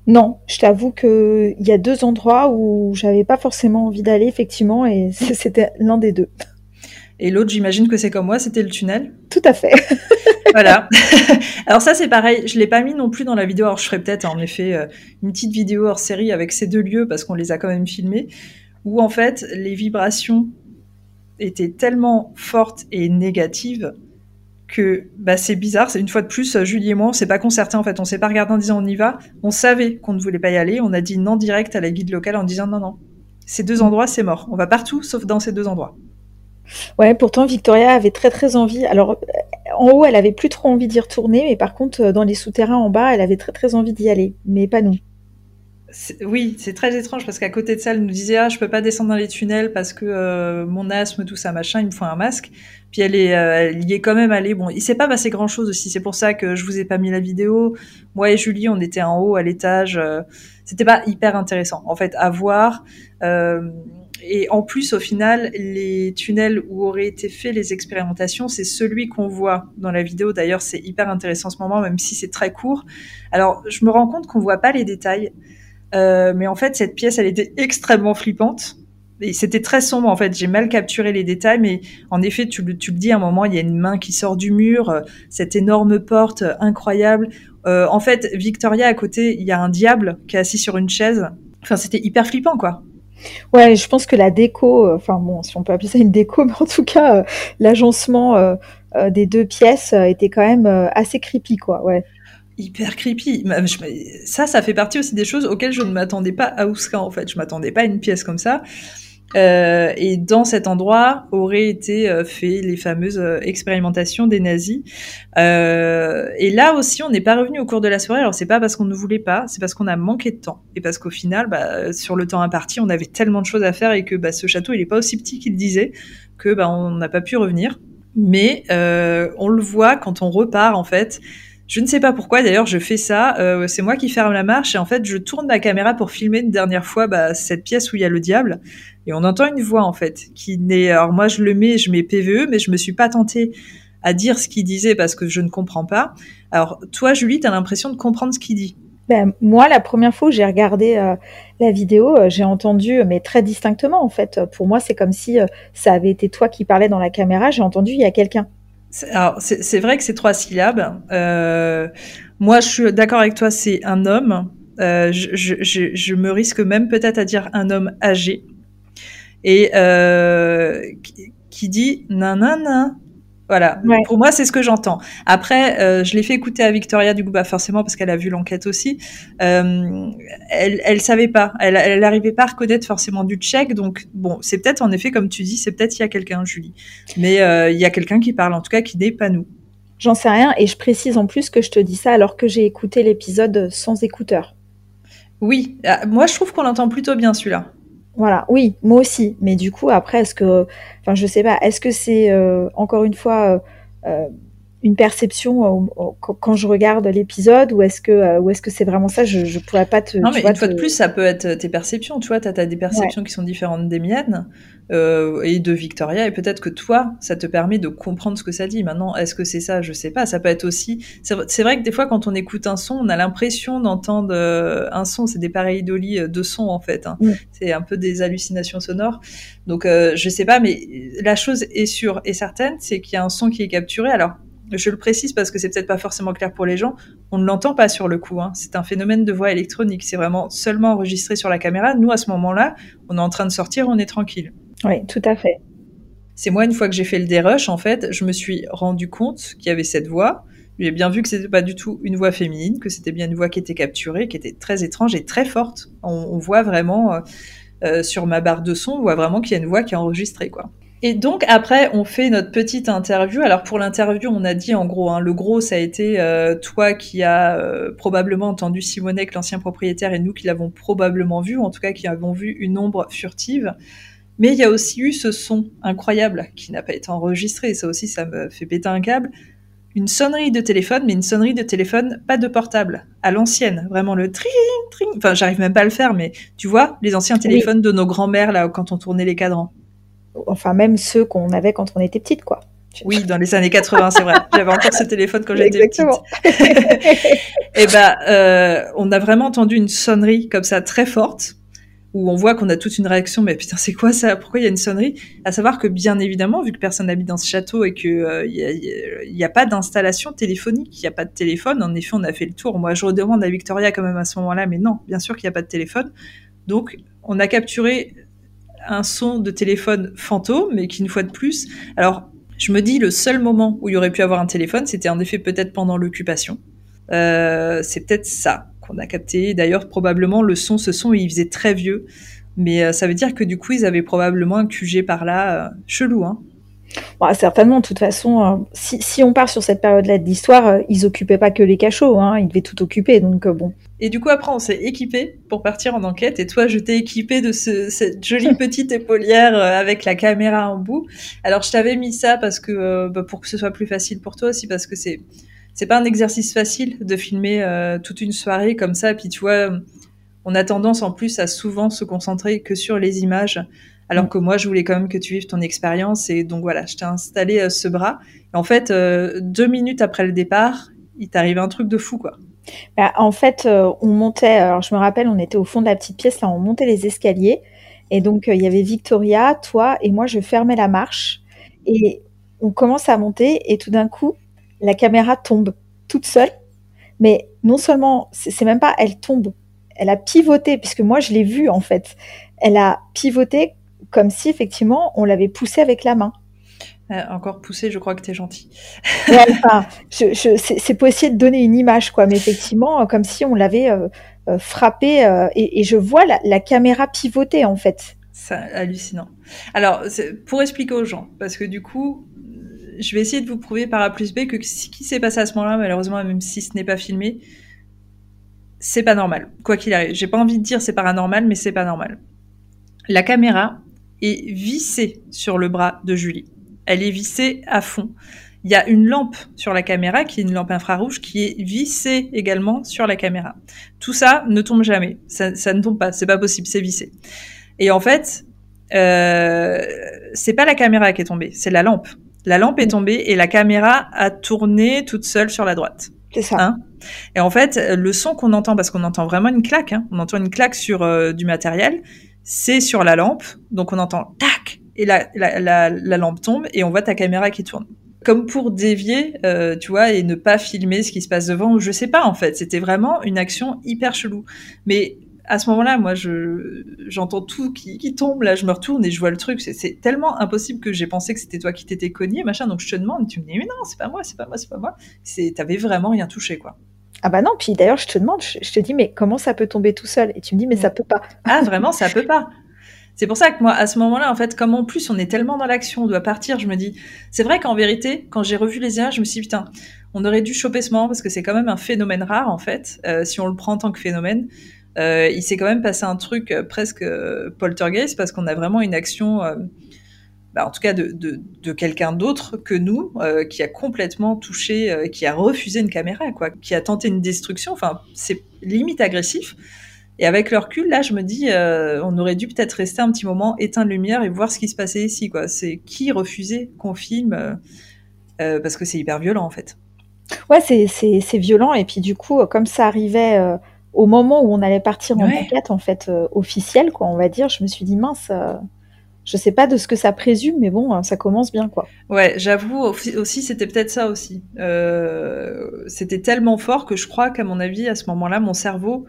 Non, je t'avoue qu'il y a deux endroits où j'avais pas forcément envie d'aller, effectivement, et c'était l'un des deux. Et l'autre, j'imagine que c'est comme moi, c'était le tunnel? Tout à fait. voilà. Alors ça, c'est pareil. Je l'ai pas mis non plus dans la vidéo. Alors je ferai peut-être en effet euh, une petite vidéo hors série avec ces deux lieux parce qu'on les a quand même filmés, où en fait les vibrations était tellement forte et négative que bah, c'est bizarre. C'est une fois de plus, Julie et moi, on s'est pas concerté en fait. On s'est pas regardé en disant on y va. On savait qu'on ne voulait pas y aller. On a dit non direct à la guide locale en disant non, non. Ces deux endroits, c'est mort. On va partout sauf dans ces deux endroits. Ouais, pourtant Victoria avait très très envie. Alors, en haut, elle avait plus trop envie d'y retourner, mais par contre, dans les souterrains en bas, elle avait très très envie d'y aller, mais pas nous. Oui, c'est très étrange parce qu'à côté de ça, elle nous disait ah je peux pas descendre dans les tunnels parce que euh, mon asthme tout ça machin, il me faut un masque. Puis elle est, euh, elle y est quand même allée. Bon, il s'est pas passé grand chose aussi. C'est pour ça que je vous ai pas mis la vidéo. Moi et Julie, on était en haut à l'étage. Euh, c'était pas hyper intéressant en fait à voir. et en plus, au final, les tunnels où auraient été faites les expérimentations, c'est celui qu'on voit dans la vidéo. D'ailleurs, c'est hyper intéressant en ce moment, même si c'est très court. Alors, je me rends compte qu'on voit pas les détails. Euh, mais en fait, cette pièce, elle était extrêmement flippante. C'était très sombre, en fait. J'ai mal capturé les détails, mais en effet, tu le, dis à un moment, il y a une main qui sort du mur, euh, cette énorme porte euh, incroyable. En fait, Victoria, à côté, il y a un diable qui est assis sur une chaise. Enfin, c'était hyper flippant, quoi. Ouais, je pense que la déco, enfin bon, si on peut appeler ça une déco, mais en tout cas, l'agencement des deux pièces était quand même assez creepy, quoi. Ouais hyper creepy. Ça, ça fait partie aussi des choses auxquelles je ne m'attendais pas à Ouska, en fait. Je m'attendais pas à une pièce comme ça. Euh, et dans cet endroit auraient été euh, fait les fameuses euh, expérimentations des nazis. Euh, et là aussi, on n'est pas revenu au cours de la soirée. Alors c'est pas parce qu'on ne voulait pas, c'est parce qu'on a manqué de temps et parce qu'au final, bah, sur le temps imparti, on avait tellement de choses à faire et que bah, ce château, il est pas aussi petit qu'il disait que bah, on n'a pas pu revenir. Mais on le voit quand on repart en fait. Je ne sais pas pourquoi, d'ailleurs, je fais ça. Euh, c'est moi qui ferme la marche et en fait, je tourne ma caméra pour filmer une dernière fois bah, cette pièce où il y a le diable. Et on entend une voix, en fait, qui n'est... Alors moi, je le mets, je mets PVE, mais je me suis pas tentée à dire ce qu'il disait parce que je ne comprends pas. Alors, toi, Julie, tu as l'impression de comprendre ce qu'il dit? Ben, moi, la première fois où j'ai regardé euh, la vidéo, euh, j'ai entendu, mais très distinctement en fait. Pour moi, c'est comme si ça avait été toi qui parlais dans la caméra. J'ai entendu il y a quelqu'un. Alors, c'est vrai que c'est trois syllabes. Euh, moi, je suis d'accord avec toi, c'est un homme. Euh, je, je, je, me risque même peut-être à dire un homme âgé. Et euh, qui, qui dit nanana, voilà. Pour moi, c'est ce que j'entends. Après, euh, je l'ai fait écouter à Victoria, du coup, bah forcément parce qu'elle a vu l'enquête aussi. Euh, elle, elle savait pas. Elle, elle arrivait pas à reconnaître forcément du tchèque. Donc, bon, c'est peut-être en effet, comme tu dis, c'est peut-être il y a quelqu'un, Julie. Mais euh, il y a quelqu'un qui parle, en tout cas, qui n'est pas nous. J'en sais rien, et je précise en plus que je te dis ça alors que j'ai écouté l'épisode sans écouteur. Oui, ah, moi je trouve qu'on l'entend plutôt bien celui-là. Voilà, oui, moi aussi. Mais du coup, après, est-ce que, enfin, je sais pas, est-ce que c'est euh, encore une fois euh, euh, une perception quand je regarde l'épisode ou est-ce que ou est-ce que c'est vraiment ça? Je pourrais pas te non mais une fois de plus ça peut être tes perceptions tu vois tu as, des perceptions qui sont différentes des miennes euh, et de Victoria et peut-être que toi ça te permet de comprendre ce que ça dit. Maintenant est-ce que c'est ça? Je sais pas. Ça peut être aussi c'est vrai que des fois quand on écoute un son on a l'impression d'entendre euh, un son. C'est des pareidolis de sons en fait hein. c'est un peu des hallucinations sonores. Donc euh, je sais pas mais la chose est sûre et certaine c'est qu'il y a un son qui est capturé. Alors je le précise parce que c'est peut-être pas forcément clair pour les gens, on ne l'entend pas sur le coup. Hein. C'est un phénomène de voix électronique. C'est vraiment seulement enregistré sur la caméra. Nous, à ce moment-là, on est en train de sortir, on est tranquille. Oui, tout à fait. C'est moi, une fois que j'ai fait le dérush, en fait, je me suis rendu compte qu'il y avait cette voix. J'ai bien vu que c'était pas du tout une voix féminine, que c'était bien une voix qui était capturée, qui était très étrange et très forte. On, voit vraiment euh, euh, sur ma barre de son, on voit vraiment qu'il y a une voix qui est enregistrée, quoi. Et donc après, on fait notre petite interview. Alors pour l'interview, on a dit en gros, hein, le gros, ça a été euh, toi qui as euh, probablement entendu Simonek, l'ancien propriétaire, et nous qui l'avons probablement vu, ou en tout cas qui avons vu une ombre furtive. Mais il y a aussi eu ce son incroyable qui n'a pas été enregistré. Ça aussi, ça me fait péter un câble. Une sonnerie de téléphone, mais une sonnerie de téléphone, pas de portable, à l'ancienne, vraiment le tring, tring. Enfin, j'arrive même pas à le faire, mais tu vois, les anciens téléphones de nos grands-mères là, quand on tournait les cadrans enfin même ceux qu'on avait quand on était petite, quoi. Oui, dans les années 80, c'est vrai. J'avais encore ce téléphone quand j'étais petite. et eh ben, euh, on a vraiment entendu une sonnerie comme ça très forte, où on voit qu'on a toute une réaction. Mais putain, c'est quoi ça? Pourquoi il y a une sonnerie? À savoir que bien évidemment, vu que personne n'habite dans ce château et que euh, il n'y a, pas d'installation téléphonique, il n'y a pas de téléphone. En effet, on a fait le tour. Moi, je redemande à Victoria quand même à ce moment-là, mais non, bien sûr qu'il n'y a pas de téléphone. Donc, on a capturé un son de téléphone fantôme, mais qui, une fois de plus, alors, je me dis, le seul moment où il y aurait pu avoir un téléphone, c'était en effet peut-être pendant l'occupation. Euh, c'est peut-être ça qu'on a capté. D'ailleurs, probablement, le son, ce son, il faisait très vieux. Mais euh, ça veut dire que du coup, ils avaient probablement un QG par là, euh, chelou, hein. Certainement, de toute façon, si, on part sur cette période-là de l'histoire, ils occupaient pas que les cachots, hein, ils devaient tout occuper, donc bon. Et du coup, après, on s'est équipé pour partir en enquête, et toi, je t'ai équipé de ce, cette jolie petite épaulière avec la caméra en bout. Alors, je t'avais mis ça parce que, bah, pour que ce soit plus facile pour toi aussi, parce que c'est, c'est pas un exercice facile de filmer toute une soirée comme ça, puis tu vois, on a tendance en plus à souvent se concentrer que sur les images alors mm. que moi, je voulais quand même que tu vives ton expérience. Et donc voilà, je t'ai installé euh, ce bras. Et en fait, euh, deux minutes après le départ, il t'arrive un truc de fou, quoi. Bah, en fait, euh, on montait, alors je me rappelle, on était au fond de la petite pièce, là, on montait les escaliers. Et donc, il y avait Victoria, toi et moi, je fermais la marche. Et on commence à monter et tout d'un coup, la caméra tombe toute seule. Mais non seulement, c'est même pas elle tombe, elle a pivoté, puisque moi, je l'ai vue en fait. Elle a pivoté comme si effectivement on l'avait poussé avec la main. Euh, encore poussé, je crois que tu es gentil. c'est pour essayer de donner une image, quoi, mais effectivement, euh, comme si on l'avait euh, frappé, et, je vois la, caméra pivoter, en fait. C'est hallucinant. Alors, pour expliquer aux gens, parce que du coup, je vais essayer de vous prouver par A plus B que ce qui s'est passé à ce moment-là, malheureusement, même si ce n'est pas filmé, c'est pas normal. Quoi qu'il arrive. J'ai pas envie de dire c'est paranormal, mais c'est pas normal. La caméra, est vissée sur le bras de Julie. Elle est vissée à fond. Il y a une lampe sur la caméra, qui est une lampe infrarouge, qui est vissée également sur la caméra. Tout ça ne tombe jamais. Ça, ne tombe pas. C'est pas possible. C'est vissé. Et en fait, euh, c'est pas la caméra qui est tombée, c'est la lampe. La lampe est tombée et la caméra a tourné toute seule sur la droite. C'est ça. Hein? Et en fait, le son qu'on entend, parce qu'on entend vraiment une claque, hein, on entend une claque sur euh, du matériel, c'est sur la lampe, donc on entend tac et la, la, la, lampe tombe et on voit ta caméra qui tourne. Comme pour dévier, euh, tu vois, et ne pas filmer ce qui se passe devant, je sais pas en fait. C'était vraiment une action hyper chelou. Mais à ce moment-là, moi, je j'entends tout qui, qui, tombe. Là, je me retourne et je vois le truc. C'est tellement impossible que j'ai pensé que c'était toi qui t'étais cogné, machin. Donc je te demande, tu me dis mais non, c'est pas moi, c'est pas moi, c'est pas moi. T'avais vraiment rien touché, quoi. Ah bah non, puis d'ailleurs, je te demande, je, te dis, mais comment ça peut tomber tout seul? Et tu me dis, mais ça peut pas. Ah, vraiment, ça peut pas. C'est pour ça que moi, à ce moment-là, en fait, comme en plus on est tellement dans l'action, on doit partir, je me dis, c'est vrai qu'en vérité, quand j'ai revu les images, je me suis dit, putain, on aurait dû choper ce moment parce que c'est quand même un phénomène rare, en fait, euh, si on le prend en tant que phénomène. Euh, il s'est quand même passé un truc euh, presque poltergeist parce qu'on a vraiment une action bah, en tout cas de, de, quelqu'un d'autre que nous, qui a complètement touché, qui a refusé une caméra, quoi, qui a tenté une destruction. Enfin, c'est limite agressif. Et avec le recul, là, je me dis, euh, on aurait dû peut-être rester un petit moment, éteindre lumière et voir ce qui se passait ici, quoi. C'est qui refusait qu'on filme, parce que c'est hyper violent, en fait. Ouais, c'est violent. Et puis, du coup, comme ça arrivait au moment où on allait partir en enquête, en fait, officielle, quoi, on va dire, je me suis dit, mince, je sais pas de ce que ça présume, mais bon, ça commence bien, quoi. Ouais, j'avoue aussi, c'était peut-être ça aussi. Euh, c'était tellement fort que je crois qu'à mon avis, à ce moment-là, mon cerveau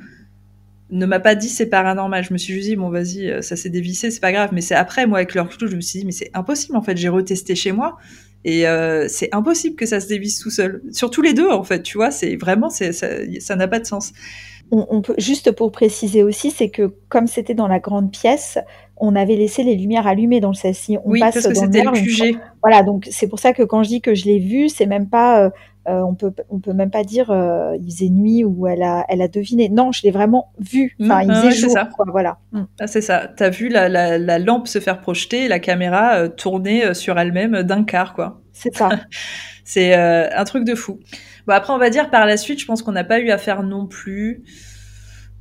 ne m'a pas dit c'est paranormal. Je me suis juste dit, bon, vas-y, euh, ça s'est dévissé, c'est pas grave. Mais c'est après, moi, avec le recul, je me suis dit, mais c'est impossible, en fait. J'ai retesté chez moi. Et euh, c'est impossible que ça se dévisse tout seul. Sur tous les deux, en fait, tu vois, c'est vraiment, ça n'a pas de sens. On, peut, juste pour préciser aussi, c'est que comme c'était dans la grande pièce, on avait laissé les lumières allumées dans le Si On oui, passe parce que c'était le QG. Voilà, donc c'est pour ça que quand je dis que je l'ai vu, c'est même pas, euh, euh, on peut, on peut même pas dire euh, il faisait nuit ou elle a, elle a deviné. Non, je l'ai vraiment vu. Mmh, enfin, il faisait jour. Ça. voilà. Mmh. Ah, c'est ça. T'as vu la, la, la, lampe se faire projeter, la caméra tourner sur elle-même d'un quart, quoi. C'est ça. c'est un truc de fou. Bon après, on va dire par la suite, je pense qu'on n'a pas eu affaire non plus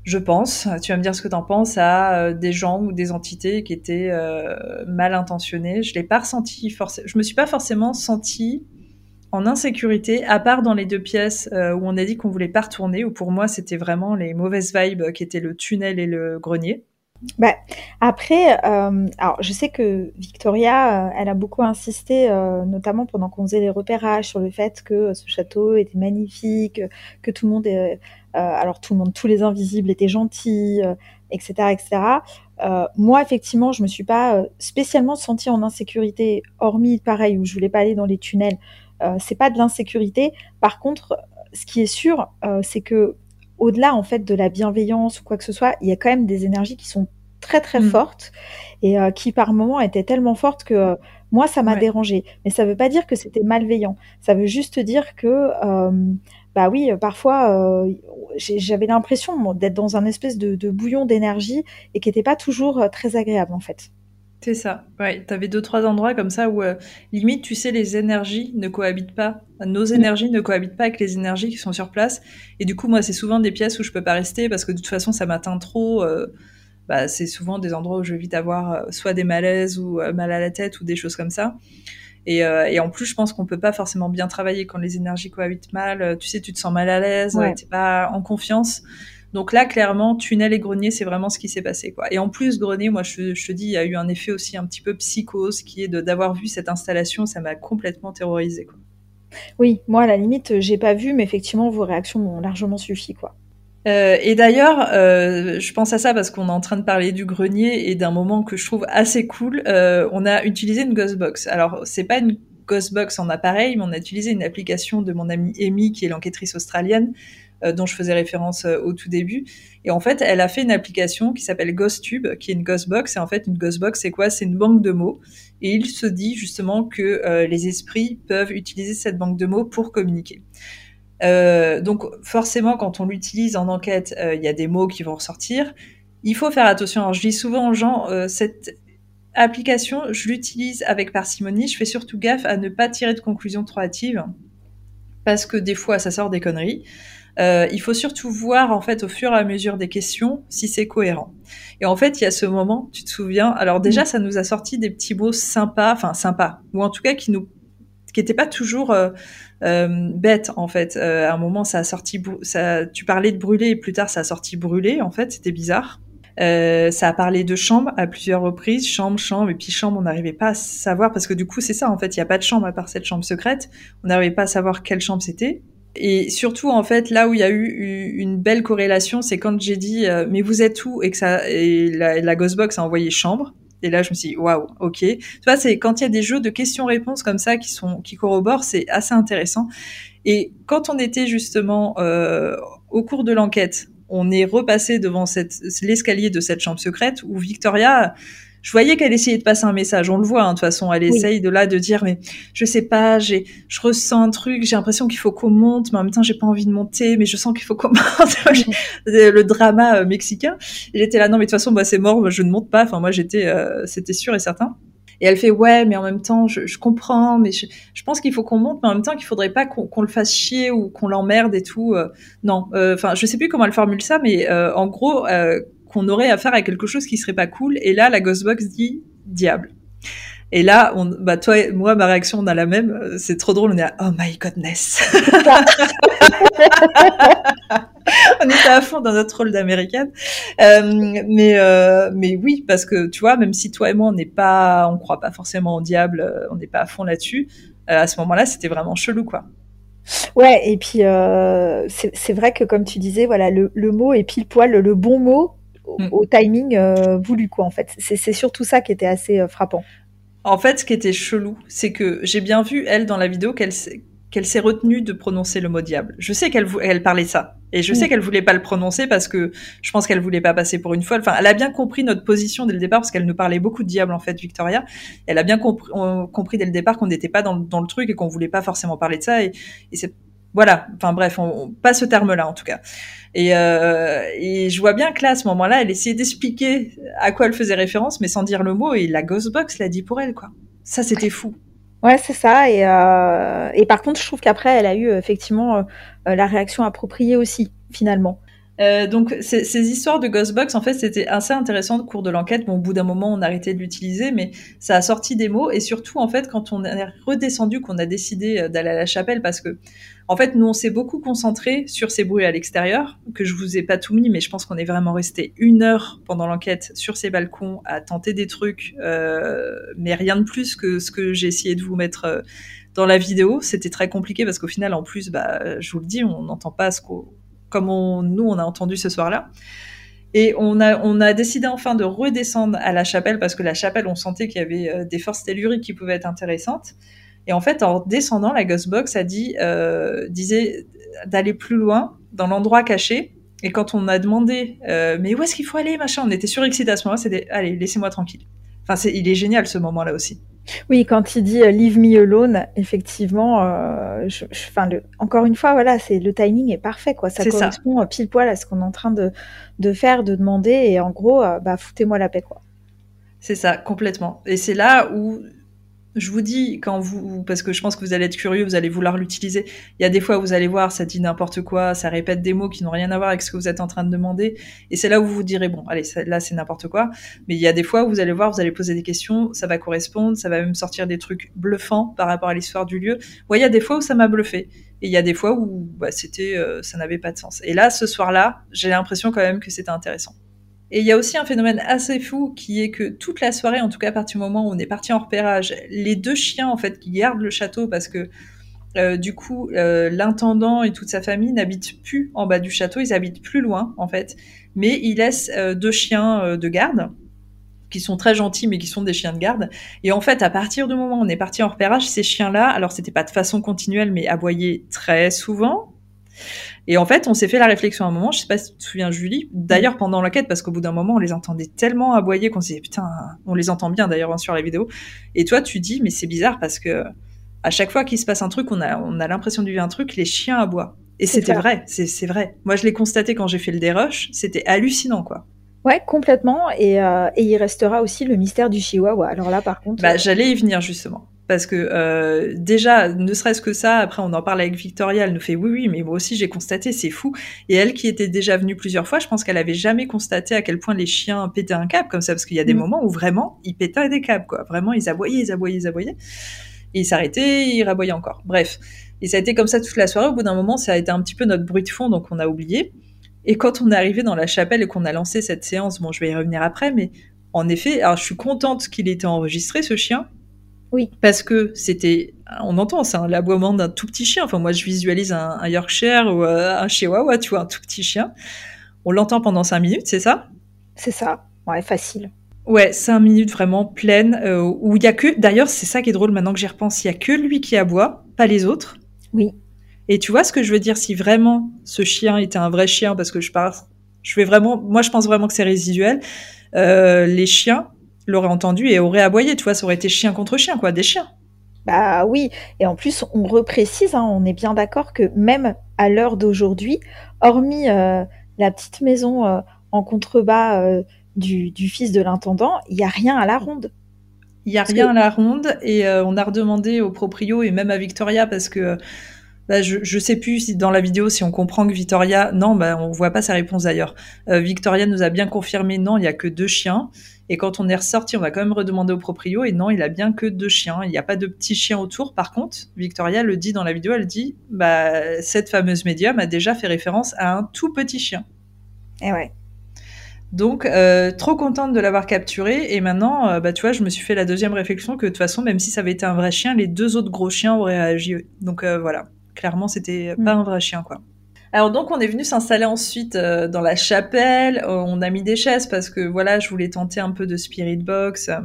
je pense, tu vas me dire ce que tu en penses, à euh, des gens ou des entités qui étaient euh, mal intentionnées. Je l'ai pas ressenti je me suis pas forcément sentie en insécurité, à part dans les deux pièces euh, où on a dit qu'on voulait pas retourner, où pour moi c'était vraiment les mauvaises vibes qui étaient le tunnel et le grenier. Bah, après, alors je sais que Victoria, elle a beaucoup insisté, notamment pendant qu'on faisait les repérages, sur le fait que ce château était magnifique, que tout le monde alors tout le monde, tous les invisibles étaient gentils, etc., euh, etc. Euh, moi, effectivement, je me suis pas spécialement sentie en insécurité, hormis pareil où je voulais pas aller dans les tunnels. c'est pas de l'insécurité. Par contre, ce qui est sûr, c'est que au-delà en fait de la bienveillance ou quoi que ce soit, il y a quand même des énergies qui sont très très mmh. fortes et qui par moments étaient tellement fortes que Moi, ça m'a dérangé, mais ça veut pas dire que c'était malveillant. Ça veut juste dire que, euh, bah oui, parfois, euh, j'avais l'impression d'être dans un espèce de, de bouillon d'énergie et qui n'était pas toujours euh, très agréable en fait. C'est ça. Ouais, avais deux trois endroits comme ça où euh, limite, tu sais, les énergies ne cohabitent pas. Nos mm. énergies ne cohabitent pas avec les énergies qui sont sur place. Et du coup, moi, c'est souvent des pièces où je peux pas rester parce que de toute façon, ça m'atteint trop. Euh, bah, c'est souvent des endroits où je vais vite avoir euh, soit des malaises ou mal à la tête ou des choses comme ça. Et, et en plus, je pense qu'on peut pas forcément bien travailler quand les énergies cohabitent mal. Tu sais, tu te sens mal à l'aise, tu t'es pas en confiance. Donc là, clairement, tunnel et grenier, c'est vraiment ce qui s'est passé. Quoi. Et en plus, grenier, moi, je, te dis, il y a eu un effet aussi un petit peu psychose, qui est d'avoir vu cette installation, ça m'a complètement terrorisé. Quoi. Oui, moi, à la limite, j'ai pas vu, mais effectivement, vos réactions m'ont largement suffi. quoi. Euh, et d'ailleurs, euh, je pense à ça parce qu'on est en train de parler du grenier et d'un moment que je trouve assez cool. Euh, on a utilisé une Ghostbox. Alors, c'est pas une Ghostbox en appareil, mais on a utilisé une application de mon amie Amy, qui est l'enquêtrice australienne, dont je faisais référence au tout début. Et en fait, elle a fait une application qui s'appelle GhostTube, qui est une Ghostbox. Et en fait, une Ghostbox, c'est quoi? C'est une banque de mots. Et il se dit justement que les esprits peuvent utiliser cette banque de mots pour communiquer. Euh, donc forcément, quand on l'utilise en enquête, il y a des mots qui vont ressortir. Il faut faire attention. Alors, je dis souvent aux gens, cette application, je l'utilise avec parcimonie. Je fais surtout gaffe à ne pas tirer de conclusions trop hâtives parce que des fois, ça sort des conneries. Euh, il faut surtout voir en fait au fur et à mesure des questions si c'est cohérent. Et en fait, il y a ce moment, tu te souviens Alors déjà, mm. ça nous a sorti des petits mots sympas, enfin sympas, ou en tout cas qui nous, qui n'étaient pas toujours euh, euh, bêtes en fait. Euh, à un moment, ça a sorti, ça, tu parlais de brûler et plus tard, ça a sorti brûler. En fait, c'était bizarre. Ça a parlé de chambre à plusieurs reprises, chambre, chambre, et puis chambre, on n'arrivait pas à savoir, parce que du coup, c'est ça, en fait, il n'y a pas de chambre à part cette chambre secrète, on n'arrivait pas à savoir quelle chambre c'était, et surtout, en fait, là où il y a eu une belle corrélation, c'est quand j'ai dit mais vous êtes où? Et que ça et la, la Ghostbox a envoyé chambre. Et là, je me suis dit waouh, ok. Tu vois, c'est quand il y a des jeux de questions-réponses comme ça qui sont qui corroborent, c'est assez intéressant. Et quand on était justement euh, au cours de l'enquête, on est repassé devant l'escalier de cette chambre secrète où Victoria je voyais qu'elle essayait de passer un message. On le voit, hein, de toute façon. Elle essaye de là de dire, mais je sais pas, j'ai, je ressens un truc, j'ai l'impression qu'il faut qu'on monte, mais en même temps, j'ai pas envie de monter, mais je sens qu'il faut qu'on monte. le drama euh, mexicain. J'étais là, non, mais de toute façon, bah, c'est mort, je ne monte pas. Enfin, moi, j'étais, euh, c'était sûr et certain. Et elle fait ouais, mais en même temps, je, je comprends, mais je, je pense qu'il faut qu'on monte, mais en même temps qu'il faudrait pas qu'on le fasse chier ou qu'on l'emmerde et tout. Euh, non, enfin, je sais plus comment elle formule ça, mais en gros, qu'on aurait affaire à quelque chose qui serait pas cool. Et là, la Ghostbox dit diable. Et là, on, bah toi, et moi, ma réaction, on a la même. C'est trop drôle. On est à oh my godness. on était à fond dans notre rôle d'américaine. Euh, mais euh, mais oui, parce que tu vois, même si toi et moi, on n'est pas, on croit pas forcément au diable, euh, on n'est pas à fond là-dessus. Euh, à ce moment-là, c'était vraiment chelou, quoi. Ouais, et puis euh, c'est vrai que comme tu disais, voilà, le, le mot est pile poil le bon mot Mm. au, timing euh, voulu, quoi, en fait. C'est surtout ça qui était assez euh, frappant. En fait, ce qui était chelou, c'est que j'ai bien vu, elle, dans la vidéo, qu'elle qu'elle s'est retenue de prononcer le mot diable. Je sais qu'elle elle parlait ça. Et je mm. sais qu'elle voulait pas le prononcer parce que je pense qu'elle voulait pas passer pour une folle. Enfin, elle a bien compris notre position dès le départ parce qu'elle nous parlait beaucoup de diable, en fait, Victoria. Elle a bien compris, compris dès le départ qu'on n'était pas dans, dans, le truc et qu'on voulait pas forcément parler de ça. Et, et c'est voilà, enfin bref, on, passe ce terme-là en tout cas. Et, euh, et, je vois bien que là, à ce moment-là, elle essayait d'expliquer à quoi elle faisait référence, mais sans dire le mot. Et la Ghostbox l'a dit pour elle, quoi. Ça, c'était fou. Ouais, c'est ça. Et, euh, et par contre, je trouve qu'après, elle a eu effectivement euh, la réaction appropriée aussi, finalement. Euh, donc ces, ces, histoires de Ghostbox, en fait, c'était assez intéressant au cours de l'enquête. Bon, au bout d'un moment, on a arrêté de l'utiliser, mais ça a sorti des mots. Et surtout, en fait, quand on est redescendu, qu'on a décidé d'aller à la chapelle, parce que, en fait, nous, on s'est beaucoup concentré sur ces bruits à l'extérieur, que je vous ai pas tout mis, mais je pense qu'on est vraiment resté une heure pendant l'enquête sur ces balcons à tenter des trucs, euh, mais rien de plus que ce que j'ai essayé de vous mettre euh, dans la vidéo. C'était très compliqué parce qu'au final, en plus, bah, je vous le dis, on n'entend pas ce qu'on comme nous, on a entendu ce soir-là. Et on a, on a décidé enfin de redescendre à la chapelle parce que la chapelle, on sentait qu'il y avait euh, des forces telluriques qui pouvaient être intéressantes. Et en fait, en descendant, la Ghostbox a dit, euh, disait d'aller plus loin dans l'endroit caché. Et quand on a demandé, euh, mais où est-ce qu'il faut aller, machin, on était surexcité à ce moment-là, c'était, allez, laissez-moi tranquille. Enfin, c'est, il est génial ce moment-là aussi. Oui, quand il dit euh, leave me alone, effectivement, euh, je, je, enfin, le, encore une fois, voilà, c'est le timing est parfait, quoi. Ça correspond pile poil à ce qu'on est en train de, de faire, de demander, et en gros, euh, bah, foutez-moi la paix, quoi. C'est ça, complètement. Et c'est là où je vous dis, quand vous, parce que je pense que vous allez être curieux, vous allez vouloir l'utiliser. Il y a des fois où vous allez voir, ça dit n'importe quoi, ça répète des mots qui n'ont rien à voir avec ce que vous êtes en train de demander. Et c'est là où vous vous direz, bon, allez, là c'est n'importe quoi. Mais il y a des fois où vous allez voir, vous allez poser des questions, ça va correspondre, ça va même sortir des trucs bluffants par rapport à l'histoire du lieu. Ouais, il y a des fois où ça m'a bluffé. Et il y a des fois où bah, c'était, euh, ça n'avait pas de sens. Et là, ce soir-là, j'ai l'impression quand même que c'était intéressant. Et il y a aussi un phénomène assez fou qui est que toute la soirée, en tout cas à partir du moment où on est parti en repérage, les deux chiens en fait qui gardent le château parce que euh, du coup euh, l'intendant et toute sa famille n'habitent plus en bas du château, ils habitent plus loin en fait, mais ils laissent euh, deux chiens de garde qui sont très gentils mais qui sont des chiens de garde. Et en fait, à partir du moment où on est parti en repérage, ces chiens-là, alors c'était pas de façon continuelle, mais aboyaient très souvent. Et en fait, on s'est fait la réflexion à un moment, je sais pas si tu te souviens Julie, d'ailleurs pendant l'enquête, parce qu'au bout d'un moment, on les entendait tellement aboyer qu'on s'est dit, putain, on les entend bien d'ailleurs hein, sur la vidéo. Et toi, tu dis, mais c'est bizarre parce que à chaque fois qu'il se passe un truc, on a, on a l'impression de vivre un truc, les chiens aboient. Et c'était vrai, c'est c'est vrai. Moi, je l'ai constaté quand j'ai fait le dérush, c'était hallucinant, quoi. Ouais, complètement. Et, euh, et il restera aussi le mystère du chihuahua. Alors là, par contre, Bah, euh, j'allais y venir justement. Parce que euh, déjà, ne serait-ce que ça, après on en parle avec Victoria, elle nous fait oui, oui, mais moi aussi j'ai constaté, c'est fou. Et elle qui était déjà venue plusieurs fois, je pense qu'elle avait jamais constaté à quel point les chiens pétaient un câble comme ça, parce qu'il y a des Mm. moments où vraiment ils pétaient des câbles, quoi. Vraiment, ils aboyaient, ils aboyaient, ils aboyaient. Et ils s'arrêtaient, ils raboyaient encore. Bref. Et ça a été comme ça toute la soirée. Au bout d'un moment, ça a été un petit peu notre bruit de fond, donc on a oublié. Et quand on est arrivé dans la chapelle et qu'on a lancé cette séance, bon, je vais y revenir après, mais en effet, alors je suis contente qu'il ait été enregistré, ce chien. Oui. Parce que c'était, on entend, c'est un l'aboiement d'un tout petit chien. Enfin, moi, je visualise un, un Yorkshire ou euh, un Chihuahua, tu vois, un tout petit chien. On l'entend pendant cinq minutes, c'est ça? C'est ça. Ouais, facile. Ouais, cinq minutes vraiment pleines, euh, où il y a que, d'ailleurs, c'est ça qui est drôle maintenant que j'y repense, il y a que lui qui aboie, pas les autres. Oui. Et tu vois ce que je veux dire si vraiment ce chien était un vrai chien, parce que je pars, je vais vraiment, moi je pense vraiment que c'est résiduel. euh, les chiens l'auraient entendu et auraient aboyé, tu vois, ça aurait été chien contre chien, quoi, des chiens. Bah oui, et en plus on reprécise, hein, on est bien d'accord que même à l'heure d'aujourd'hui, hormis euh, la petite maison euh, en contrebas euh, du, du fils de l'intendant, il y a rien à la ronde. Il y a Parce rien que- à la ronde et on a redemandé au proprio et même à Victoria parce que bah, je, je sais plus si dans la vidéo si on comprend que Victoria non bah on voit pas sa réponse d'ailleurs. Euh, Victoria nous a bien confirmé non il y a que deux chiens et quand on est ressorti on va quand même redemander au proprio et non il a bien que deux chiens il n'y a pas de petits chiens autour. Par contre Victoria le dit dans la vidéo elle dit bah cette fameuse médium a déjà fait référence à un tout petit chien. Et ouais. Donc, euh, trop contente de l'avoir capturé. Et maintenant, euh, bah, tu vois, je me suis fait la deuxième réflexion que de toute façon, même si ça avait été un vrai chien, les deux autres gros chiens auraient réagi. Donc euh, voilà, clairement, c'était Mm. pas un vrai chien, quoi. Alors donc, on est venu s'installer ensuite euh, dans la chapelle. Euh, on a mis des chaises parce que voilà, je voulais tenter un peu de spirit box. Euh,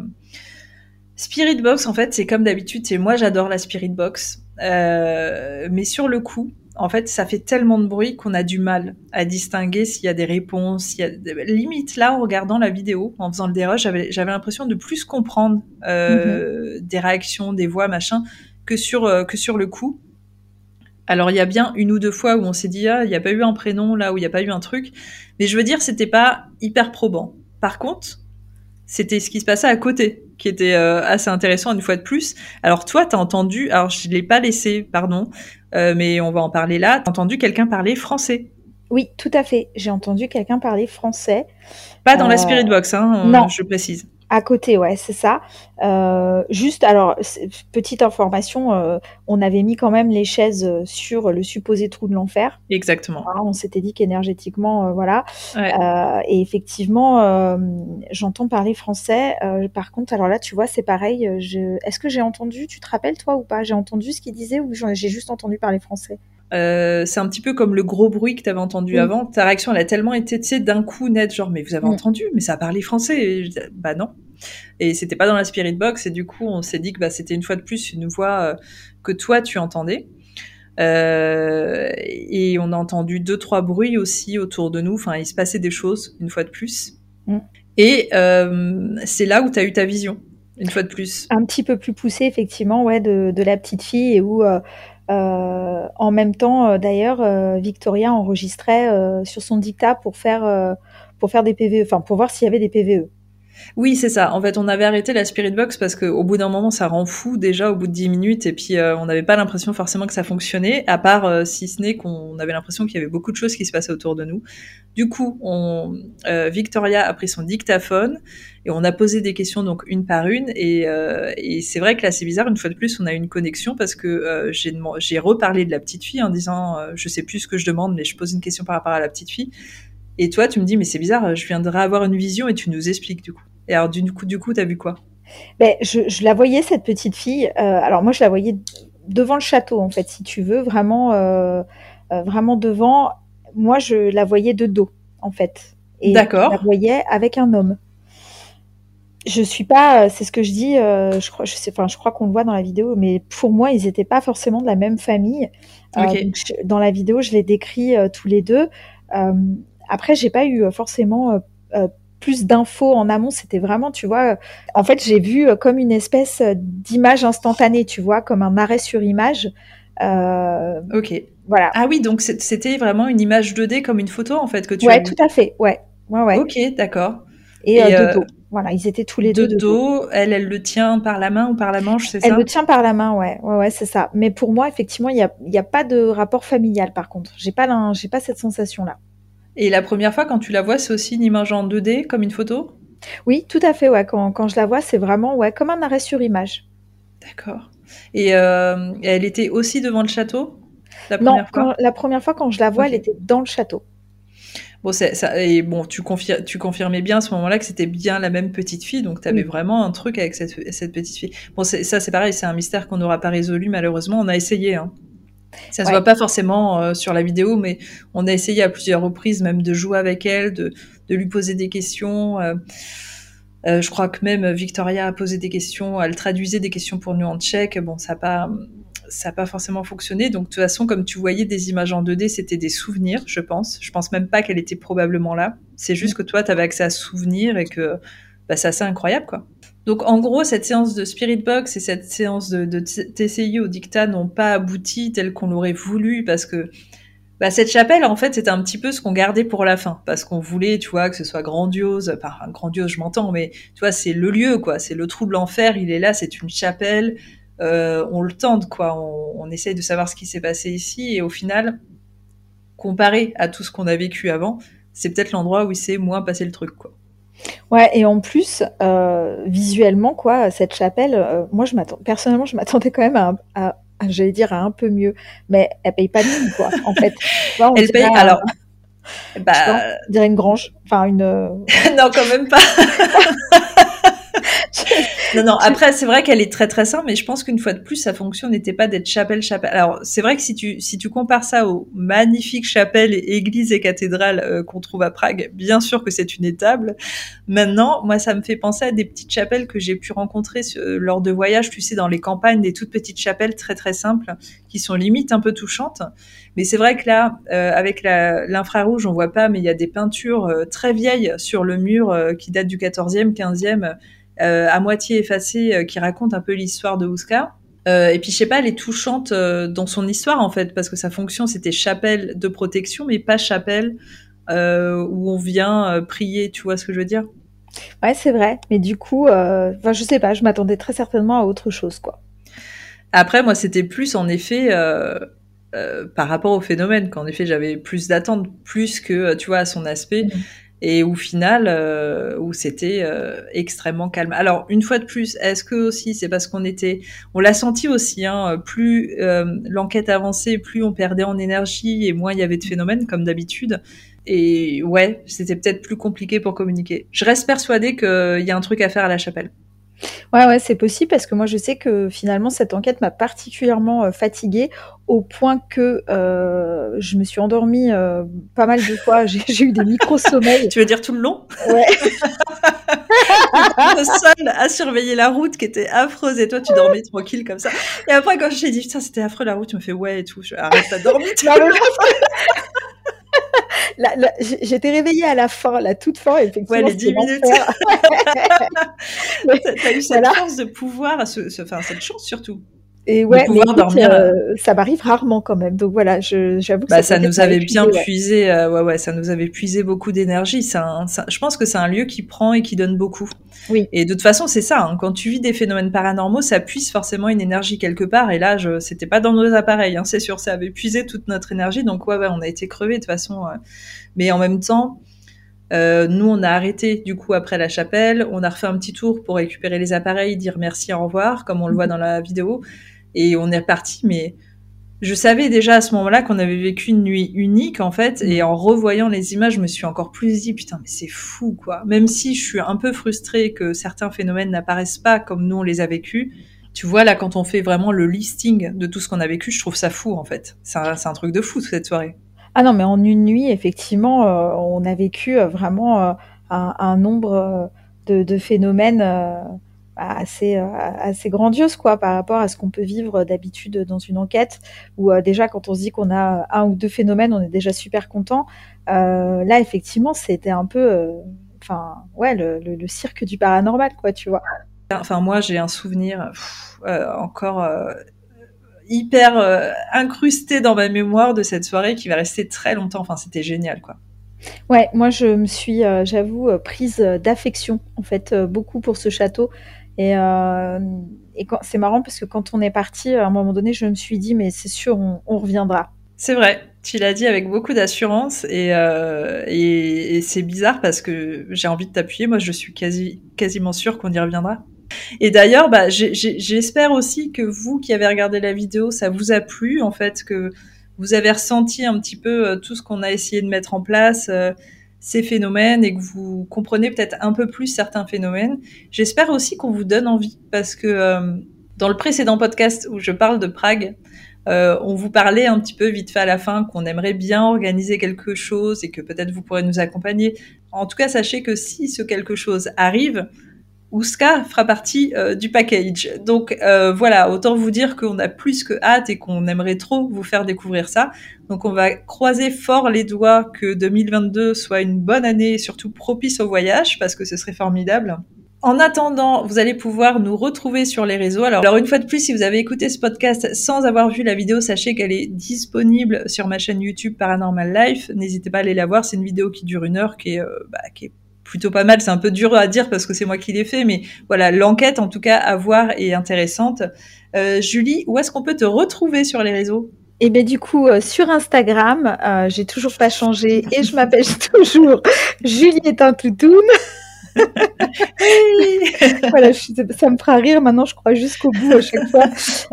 Spirit box, en fait, c'est comme d'habitude. C'est moi, j'adore la spirit box, Euh, mais sur le coup, en fait, ça fait tellement de bruit qu'on a du mal à distinguer s'il y a des réponses. S'il y a... Limite, là, en regardant la vidéo, en faisant le dérush, j'avais, l'impression de plus comprendre euh, des réactions, des voix, machin, que sur, que sur le coup. Alors, il y a bien une ou deux fois où on s'est dit, ah, il n'y a pas eu un prénom, là, où il n'y a pas eu un truc. Mais je veux dire, c'était pas hyper probant. Par contre, c'était ce qui se passait à côté qui était euh, assez intéressant une fois de plus. Alors toi, t'as entendu, alors je l'ai pas laissé, pardon, euh, mais on va en parler là. T'as entendu quelqu'un parler français? Oui, tout à fait. J'ai entendu quelqu'un parler français. Pas dans la Euh, spirit box, hein, non. je précise. À côté, ouais, c'est ça. Euh, juste, alors, petite information, euh, on avait mis quand même les chaises euh, sur le supposé trou de l'enfer. Exactement. Hein, on s'était dit qu'énergétiquement, euh, voilà. Ouais. Et effectivement, j'entends parler français. Par contre, alors là, tu vois, c'est pareil. Je... Est-ce que j'ai entendu, tu te rappelles toi ou pas? J'ai entendu ce qu'il disait ou j'ai juste entendu parler français? Euh, c'est un petit peu comme le gros bruit que t'avais entendu Oui. avant. Ta réaction, elle a tellement été, tu sais, d'un coup net, genre, mais vous avez Mm. entendu, mais ça a parlé français. Et je dis, bah non. Et c'était pas dans la spirit box, et du coup, on s'est dit que bah, c'était une fois de plus une voix euh, que toi, tu entendais. Euh, et on a entendu deux, trois bruits aussi autour de nous. Enfin, il se passait des choses, une fois de plus. Mm. Et c'est là où tu as eu ta vision. une fois de plus. Un petit peu plus poussé, effectivement, ouais, de, de la petite fille et où, euh, euh, en même temps, euh, d'ailleurs, euh, Victoria enregistrait sur son dictat pour faire, pour faire des PVE, enfin, pour voir s'il y avait des PVE. Oui, c'est ça. En fait, on avait arrêté la Spirit Box parce qu'au bout d'un moment, ça rend fou déjà au bout de 10 minutes et puis euh, on n'avait pas l'impression forcément que ça fonctionnait, à part euh, si ce n'est qu'on avait l'impression qu'il y avait beaucoup de choses qui se passaient autour de nous. Du coup, on, euh, Victoria a pris son dictaphone et on a posé des questions donc une par une et, c'est vrai que là c'est bizarre. Une fois de plus, on a une connexion parce que j'ai reparlé de la petite fille en disant je sais plus ce que je demande mais je pose une question par rapport à la petite fille. Et toi, tu me dis mais c'est bizarre, je viendrai avoir une vision et tu nous expliques du coup. Et alors du coup, du coup, t'as vu quoi? Ben, je, je la voyais, cette petite fille. euh, alors, moi, je la voyais devant le château, en fait, si tu veux, vraiment, euh, euh, vraiment devant. Moi, je la voyais de dos, en fait. Et D'accord. Je la voyais avec un homme. Je suis pas, euh, c'est ce que je dis, euh, je crois, je sais, enfin, je crois qu'on le voit dans la vidéo, mais pour moi, ils n'étaient pas forcément de la même famille. Euh, Ok. donc, je- dans la vidéo, je les décris euh, tous les deux. Euh, après, j'ai pas eu euh, forcément euh, euh, plus d'infos en amont. C'était vraiment, tu vois, en fait, j'ai vu comme une espèce d'image instantanée, tu vois, comme un arrêt sur image. Euh, Ok. voilà. Ah oui, donc c'était vraiment une image 2D comme une photo en fait que tu as Ouais, vue. tout à fait. Ouais, ouais, ouais. Ok, d'accord. Et, Et, euh, de dos. Voilà, ils étaient tous les De deux de dos. dos, elle, elle le tient par la main ou par la manche, c'est Elle ça le tient par la main, ouais, ouais, ouais, c'est ça. Mais pour moi, effectivement, il y a, y a pas de rapport familial. Par contre, j'ai pas, j'ai pas cette sensation-là. Et la première fois quand tu la vois, c'est aussi une image en 2D comme une photo? Oui, tout à fait. Ouais, quand, quand je la vois, c'est vraiment ouais, comme un arrêt sur image. D'accord. Et euh, elle était aussi devant le château la Non, première fois? quand, la première fois quand je la vois, elle était dans le château. Bon, ça. Et bon, tu, confir- tu confirmais bien à ce moment-là que c'était bien la même petite fille, donc tu avais Oui. vraiment un truc avec cette, cette petite fille. Bon, ça, c'est pareil, c'est un mystère qu'on n'aura pas résolu, malheureusement. On a essayé, hein. Ça se Ouais. voit pas forcément euh, sur la vidéo, mais on a essayé à plusieurs reprises même de jouer avec elle, de, de lui poser des questions. euh, euh, je crois que même Victoria a posé des questions, elle traduisait des questions pour nous en tchèque. Bon, ça n'a pas, ça a pas forcément fonctionné. Donc, de toute façon, comme tu voyais des images en 2D, c'était des souvenirs, je pense. Je pense même pas qu'elle était probablement là. C'est juste que toi, tu avais accès à souvenirs et que bah, c'est assez incroyable, quoi. Donc, en gros, cette séance de Spirit Box et cette séance de, de TCI au dictat n'ont pas abouti tel qu'on l'aurait voulu parce que bah, cette chapelle, en fait, c'était un petit peu ce qu'on gardait pour la fin, parce qu'on voulait, tu vois, que ce soit grandiose. Enfin, grandiose, je m'entends, mais tu vois, c'est le lieu, quoi. C'est le trou de l'enfer. Il est là, c'est une chapelle. Euh, on le tente, quoi. On, on essaye de savoir ce qui s'est passé ici, et au final, comparé à tout ce qu'on a vécu avant, c'est peut-être l'endroit où il s'est moins passé le truc, quoi. Ouais, et en plus, euh, visuellement, quoi, cette chapelle, euh, moi, je m'attends, personnellement, je m'attendais quand même à, un- à, à- j'allais dire, à un peu mieux, mais elle paye pas de mine, quoi, en fait. Vois, Elle paye, alors, bah, on dirait une grange, enfin une. non, quand même pas. Non, non, après, c'est vrai qu'elle est très très simple, mais je pense qu'une fois de plus, sa fonction n'était pas d'être chapelle-chapelle. Alors, c'est vrai que si tu, si tu compares ça aux magnifiques chapelles, églises et cathédrales euh, qu'on trouve à Prague, bien sûr que c'est une étable. Maintenant, moi, ça me fait penser à des petites chapelles que j'ai pu rencontrer lors de voyages, tu sais, dans les campagnes, des toutes petites chapelles très très simples, qui sont limite un peu touchantes. Mais c'est vrai que là, euh, avec l'infrarouge, on voit pas, mais il y a des peintures euh, très vieilles sur le mur qui datent du 14e, 15e, euh, à moitié effacée, euh, qui raconte un peu l'histoire de Ouska. Euh, et puis je sais pas, elle est touchante euh, dans son histoire en fait, parce que sa fonction c'était chapelle de protection, mais pas chapelle euh, où on vient euh, prier. Tu vois ce que je veux dire? Ouais, c'est vrai, mais du coup, euh, enfin, je sais pas, je m'attendais très certainement à autre chose, quoi. Après, moi, c'était plus en effet euh, euh, par rapport au phénomène, qu'en effet j'avais plus d'attentes, plus que tu vois à son aspect. Mhm. Et au final, euh, où c'était euh, extrêmement calme. Alors une fois de plus, est-ce que aussi c'est parce qu'on était, on l'a senti aussi, hein, plus euh, l'enquête avançait, plus on perdait en énergie et moins il y avait de phénomènes comme d'habitude. Et ouais, c'était peut-être plus compliqué pour communiquer. Je reste persuadée qu'il y a un truc à faire à la chapelle. Ouais, ouais, c'est possible parce que moi, je sais que finalement, cette enquête m'a particulièrement euh, fatiguée au point que euh, je me suis endormie euh, pas mal de fois. J'ai eu des micro-sommeils. Tu veux dire tout le long? Ouais. le seul à surveiller la route qui était affreuse et toi tu dormais tranquille comme ça. Et après quand j'ai dit putain c'était affreux la route, tu me fais ouais et tout, je arrête t'as dormi. Non, mais parce que- J'étais réveillée à la fin, la toute fin, effectivement. Ouais, les 10 minutes. T'as eu cette chance de pouvoir, ce, enfin, cette chance surtout. Et ouais, mais dormir. Euh, ça m'arrive rarement quand même. Donc voilà, j'avoue que bah, ça, nous avait bien puisé. Euh, ouais, ouais, ça nous avait puisé beaucoup d'énergie. je pense que c'est un lieu qui prend et qui donne beaucoup. Oui. Et de toute façon, c'est ça. Hein. quand tu vis des phénomènes paranormaux, ça puise forcément une énergie quelque part. Et là, c'était pas dans nos appareils. Hein, c'est sûr, ça avait puisé toute notre énergie. Donc ouais, ouais, on a été crevés de toute façon. Euh. mais en même temps. Euh, nous, on a arrêté du coup après la chapelle, on a refait un petit tour pour récupérer les appareils, dire merci, au revoir, comme on le voit dans la vidéo, et on est reparti. Mais je savais déjà à ce moment-là qu'on avait vécu une nuit unique en fait, et en revoyant les images, je me suis encore plus dit putain mais c'est fou quoi. Même si je suis un peu frustrée que certains phénomènes n'apparaissent pas comme nous on les a vécus. Tu vois là quand on fait vraiment le listing de tout ce qu'on a vécu, je trouve ça fou en fait. C'est un, truc de fou cette soirée. Ah non, mais en une nuit, effectivement, euh, on a vécu euh, vraiment euh, un, nombre de, phénomènes assez, assez grandioses quoi, par rapport à ce qu'on peut vivre d'habitude dans une enquête, où déjà quand on se dit qu'on a un ou deux phénomènes, on est déjà super content. là, effectivement, c'était un peu, enfin, ouais, le, cirque du paranormal, quoi, tu vois. Enfin, moi, j'ai un souvenir encore hyper euh, incrusté dans ma mémoire de cette soirée qui va rester très longtemps. Enfin, c'était génial, quoi. Ouais, moi je me suis, euh, j'avoue, euh, prise d'affection en fait beaucoup pour ce château. Et, et c'est marrant parce que quand on est parti, à un moment donné, je me suis dit, mais c'est sûr, on, reviendra. C'est vrai, tu l'as dit avec beaucoup d'assurance et, et, et c'est bizarre parce que j'ai envie de t'appuyer. Moi, je suis quasi, quasiment sûre qu'on y reviendra. Et d'ailleurs, bah, j'espère aussi que vous qui avez regardé la vidéo, ça vous a plu, en fait, que vous avez ressenti un petit peu euh, tout ce qu'on a essayé de mettre en place, euh, ces phénomènes, et que vous comprenez peut-être un peu plus certains phénomènes. J'espère aussi qu'on vous donne envie, parce que euh, dans le précédent podcast où je parle de Prague, on vous parlait un petit peu vite fait à la fin qu'on aimerait bien organiser quelque chose et que peut-être vous pourrez nous accompagner. En tout cas, sachez que si ce quelque chose arrive, Ouska fera partie euh, du package. Donc euh, voilà, autant vous dire qu'on a plus que hâte et qu'on aimerait trop vous faire découvrir ça. Donc on va croiser fort les doigts que 2022 soit une bonne année et surtout propice au voyage parce que ce serait formidable. En attendant, vous allez pouvoir nous retrouver sur les réseaux. Alors, alors, une fois de plus, si vous avez écouté ce podcast sans avoir vu la vidéo, sachez qu'elle est disponible sur ma chaîne YouTube Paranormal Life. N'hésitez pas à aller la voir. C'est une vidéo qui dure une heure, qui est, euh, bah, qui est plutôt pas mal. C'est un peu dur à dire parce que c'est moi qui l'ai fait, mais voilà, l'enquête en tout cas à voir est intéressante. Euh, Julie, où est-ce qu'on peut te retrouver sur les réseaux? Eh bien du coup euh, sur Instagram, euh, j'ai toujours pas changé et je m'appelle toujours Julie est toutoune. voilà, ça me fera rire maintenant, je crois, jusqu'au bout à chaque fois.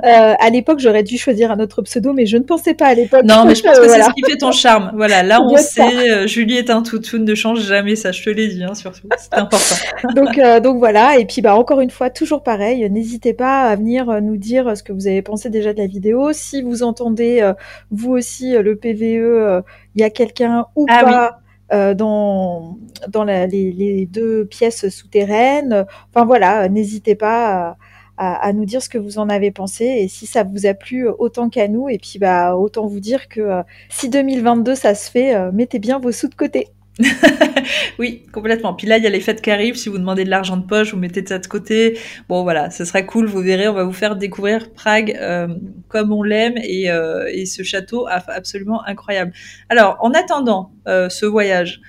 Euh, à l'époque, j'aurais dû choisir un autre pseudo, mais je ne pensais pas à l'époque. Non, mais je pense que c'est ce qui fait ton charme. Voilà, là, on sait, euh, Julie est un toutoun, ne change jamais, ça, je te l'ai dit, hein, surtout. C'est important. donc, euh, donc voilà. Et puis, bah, encore une fois, toujours pareil, n'hésitez pas à venir nous dire ce que vous avez pensé déjà de la vidéo. Si vous entendez, vous aussi, le PVE, il y a quelqu'un ou ah pas. Euh, dans, dans les, deux pièces souterraines. Enfin voilà, n'hésitez pas à, à, nous dire ce que vous en avez pensé et si ça vous a plu autant qu'à nous. Et puis bah autant vous dire que euh, si 2022 ça se fait, euh, mettez bien vos sous de côté. oui, complètement. Puis là, il y a les fêtes qui arrivent. Si vous demandez de l'argent de poche, vous mettez ça de côté. Bon, voilà, ce sera cool. Vous verrez, on va vous faire découvrir Prague euh, comme on l'aime et, euh, ce château absolument incroyable. Alors, en attendant euh, ce voyage,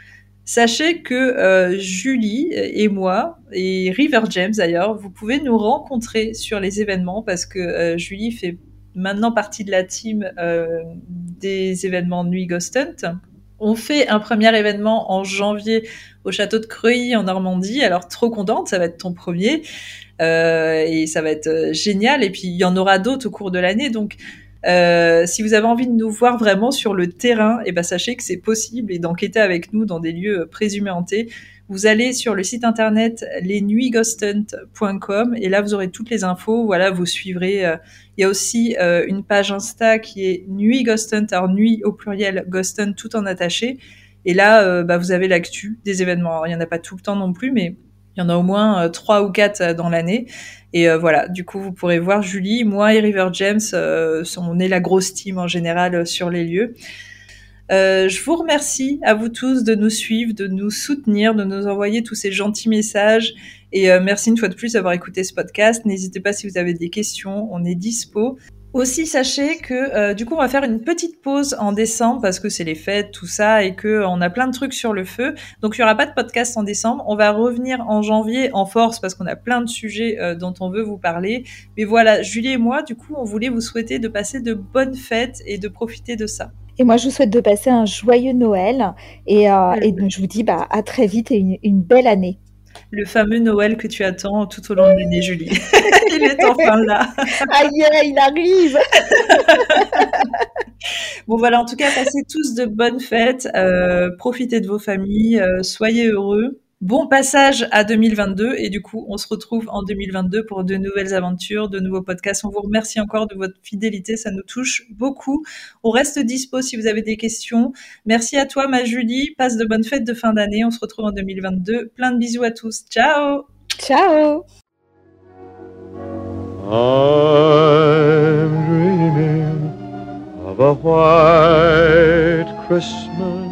sachez que Julie et moi et River James d'ailleurs, vous pouvez nous rencontrer sur les événements parce que Julie fait maintenant partie de la team des événements Nuit Ghost Hunt on fait un premier événement en janvier au château de Creuilly en Normandie. Alors trop contente, ça va être ton premier euh, et ça va être euh, génial. Et puis il y en aura d'autres au cours de l'année. Donc euh, si vous avez envie de nous voir vraiment sur le terrain, eh ben sachez que c'est possible et d'enquêter avec nous dans des lieux présumés hantés. Vous allez sur le site internet lesnuitsghosthunt.com et là vous aurez toutes les infos. Voilà, vous suivrez. Euh, il y a aussi euh, une page Insta qui est Nuit Ghost Hunt, alors nuit au pluriel Ghost Hunt tout en attaché. Et là, euh, bah, vous avez l'actu des événements. Alors, il y en a pas tout le temps non plus, mais il y en a au moins trois ou quatre dans l'année. Et voilà, du coup, vous pourrez voir Julie, moi et River James. on est la grosse team en général sur les lieux. Euh, je vous remercie à vous tous de nous suivre, de nous soutenir, de nous envoyer tous ces gentils messages. Et euh, merci une fois de plus d'avoir écouté ce podcast. N'hésitez pas si vous avez des questions, on est dispo. Aussi, sachez que euh, du coup, on va faire une petite pause en décembre parce que c'est les fêtes, tout ça, et que on a plein de trucs sur le feu. Donc, il y aura pas de podcast en décembre. On va revenir en janvier en force parce qu'on a plein de sujets dont on veut vous parler. Mais voilà, Julie et moi, du coup, on voulait vous souhaiter de passer de bonnes fêtes et de profiter de ça. Et moi, je vous souhaite de passer un joyeux Noël et, et je vous dis bah, à très vite et une belle année le fameux Noël que tu attends tout au long de l'année, Julie. il est enfin là. Aïe, il arrive. bon voilà, en tout cas, passez tous de bonnes fêtes, euh, profitez de vos familles, euh, soyez heureux. Bon passage à 2022 et du coup, on se retrouve en 2022 pour de nouvelles aventures, de nouveaux podcasts. On vous remercie encore de votre fidélité, ça nous touche beaucoup. On reste dispo si vous avez des questions. Merci à toi, ma Julie. Passe de bonnes fêtes de fin d'année. On se retrouve en 2022. Plein de bisous à tous. Ciao. Ciao. I'm dreaming of a white Christmas.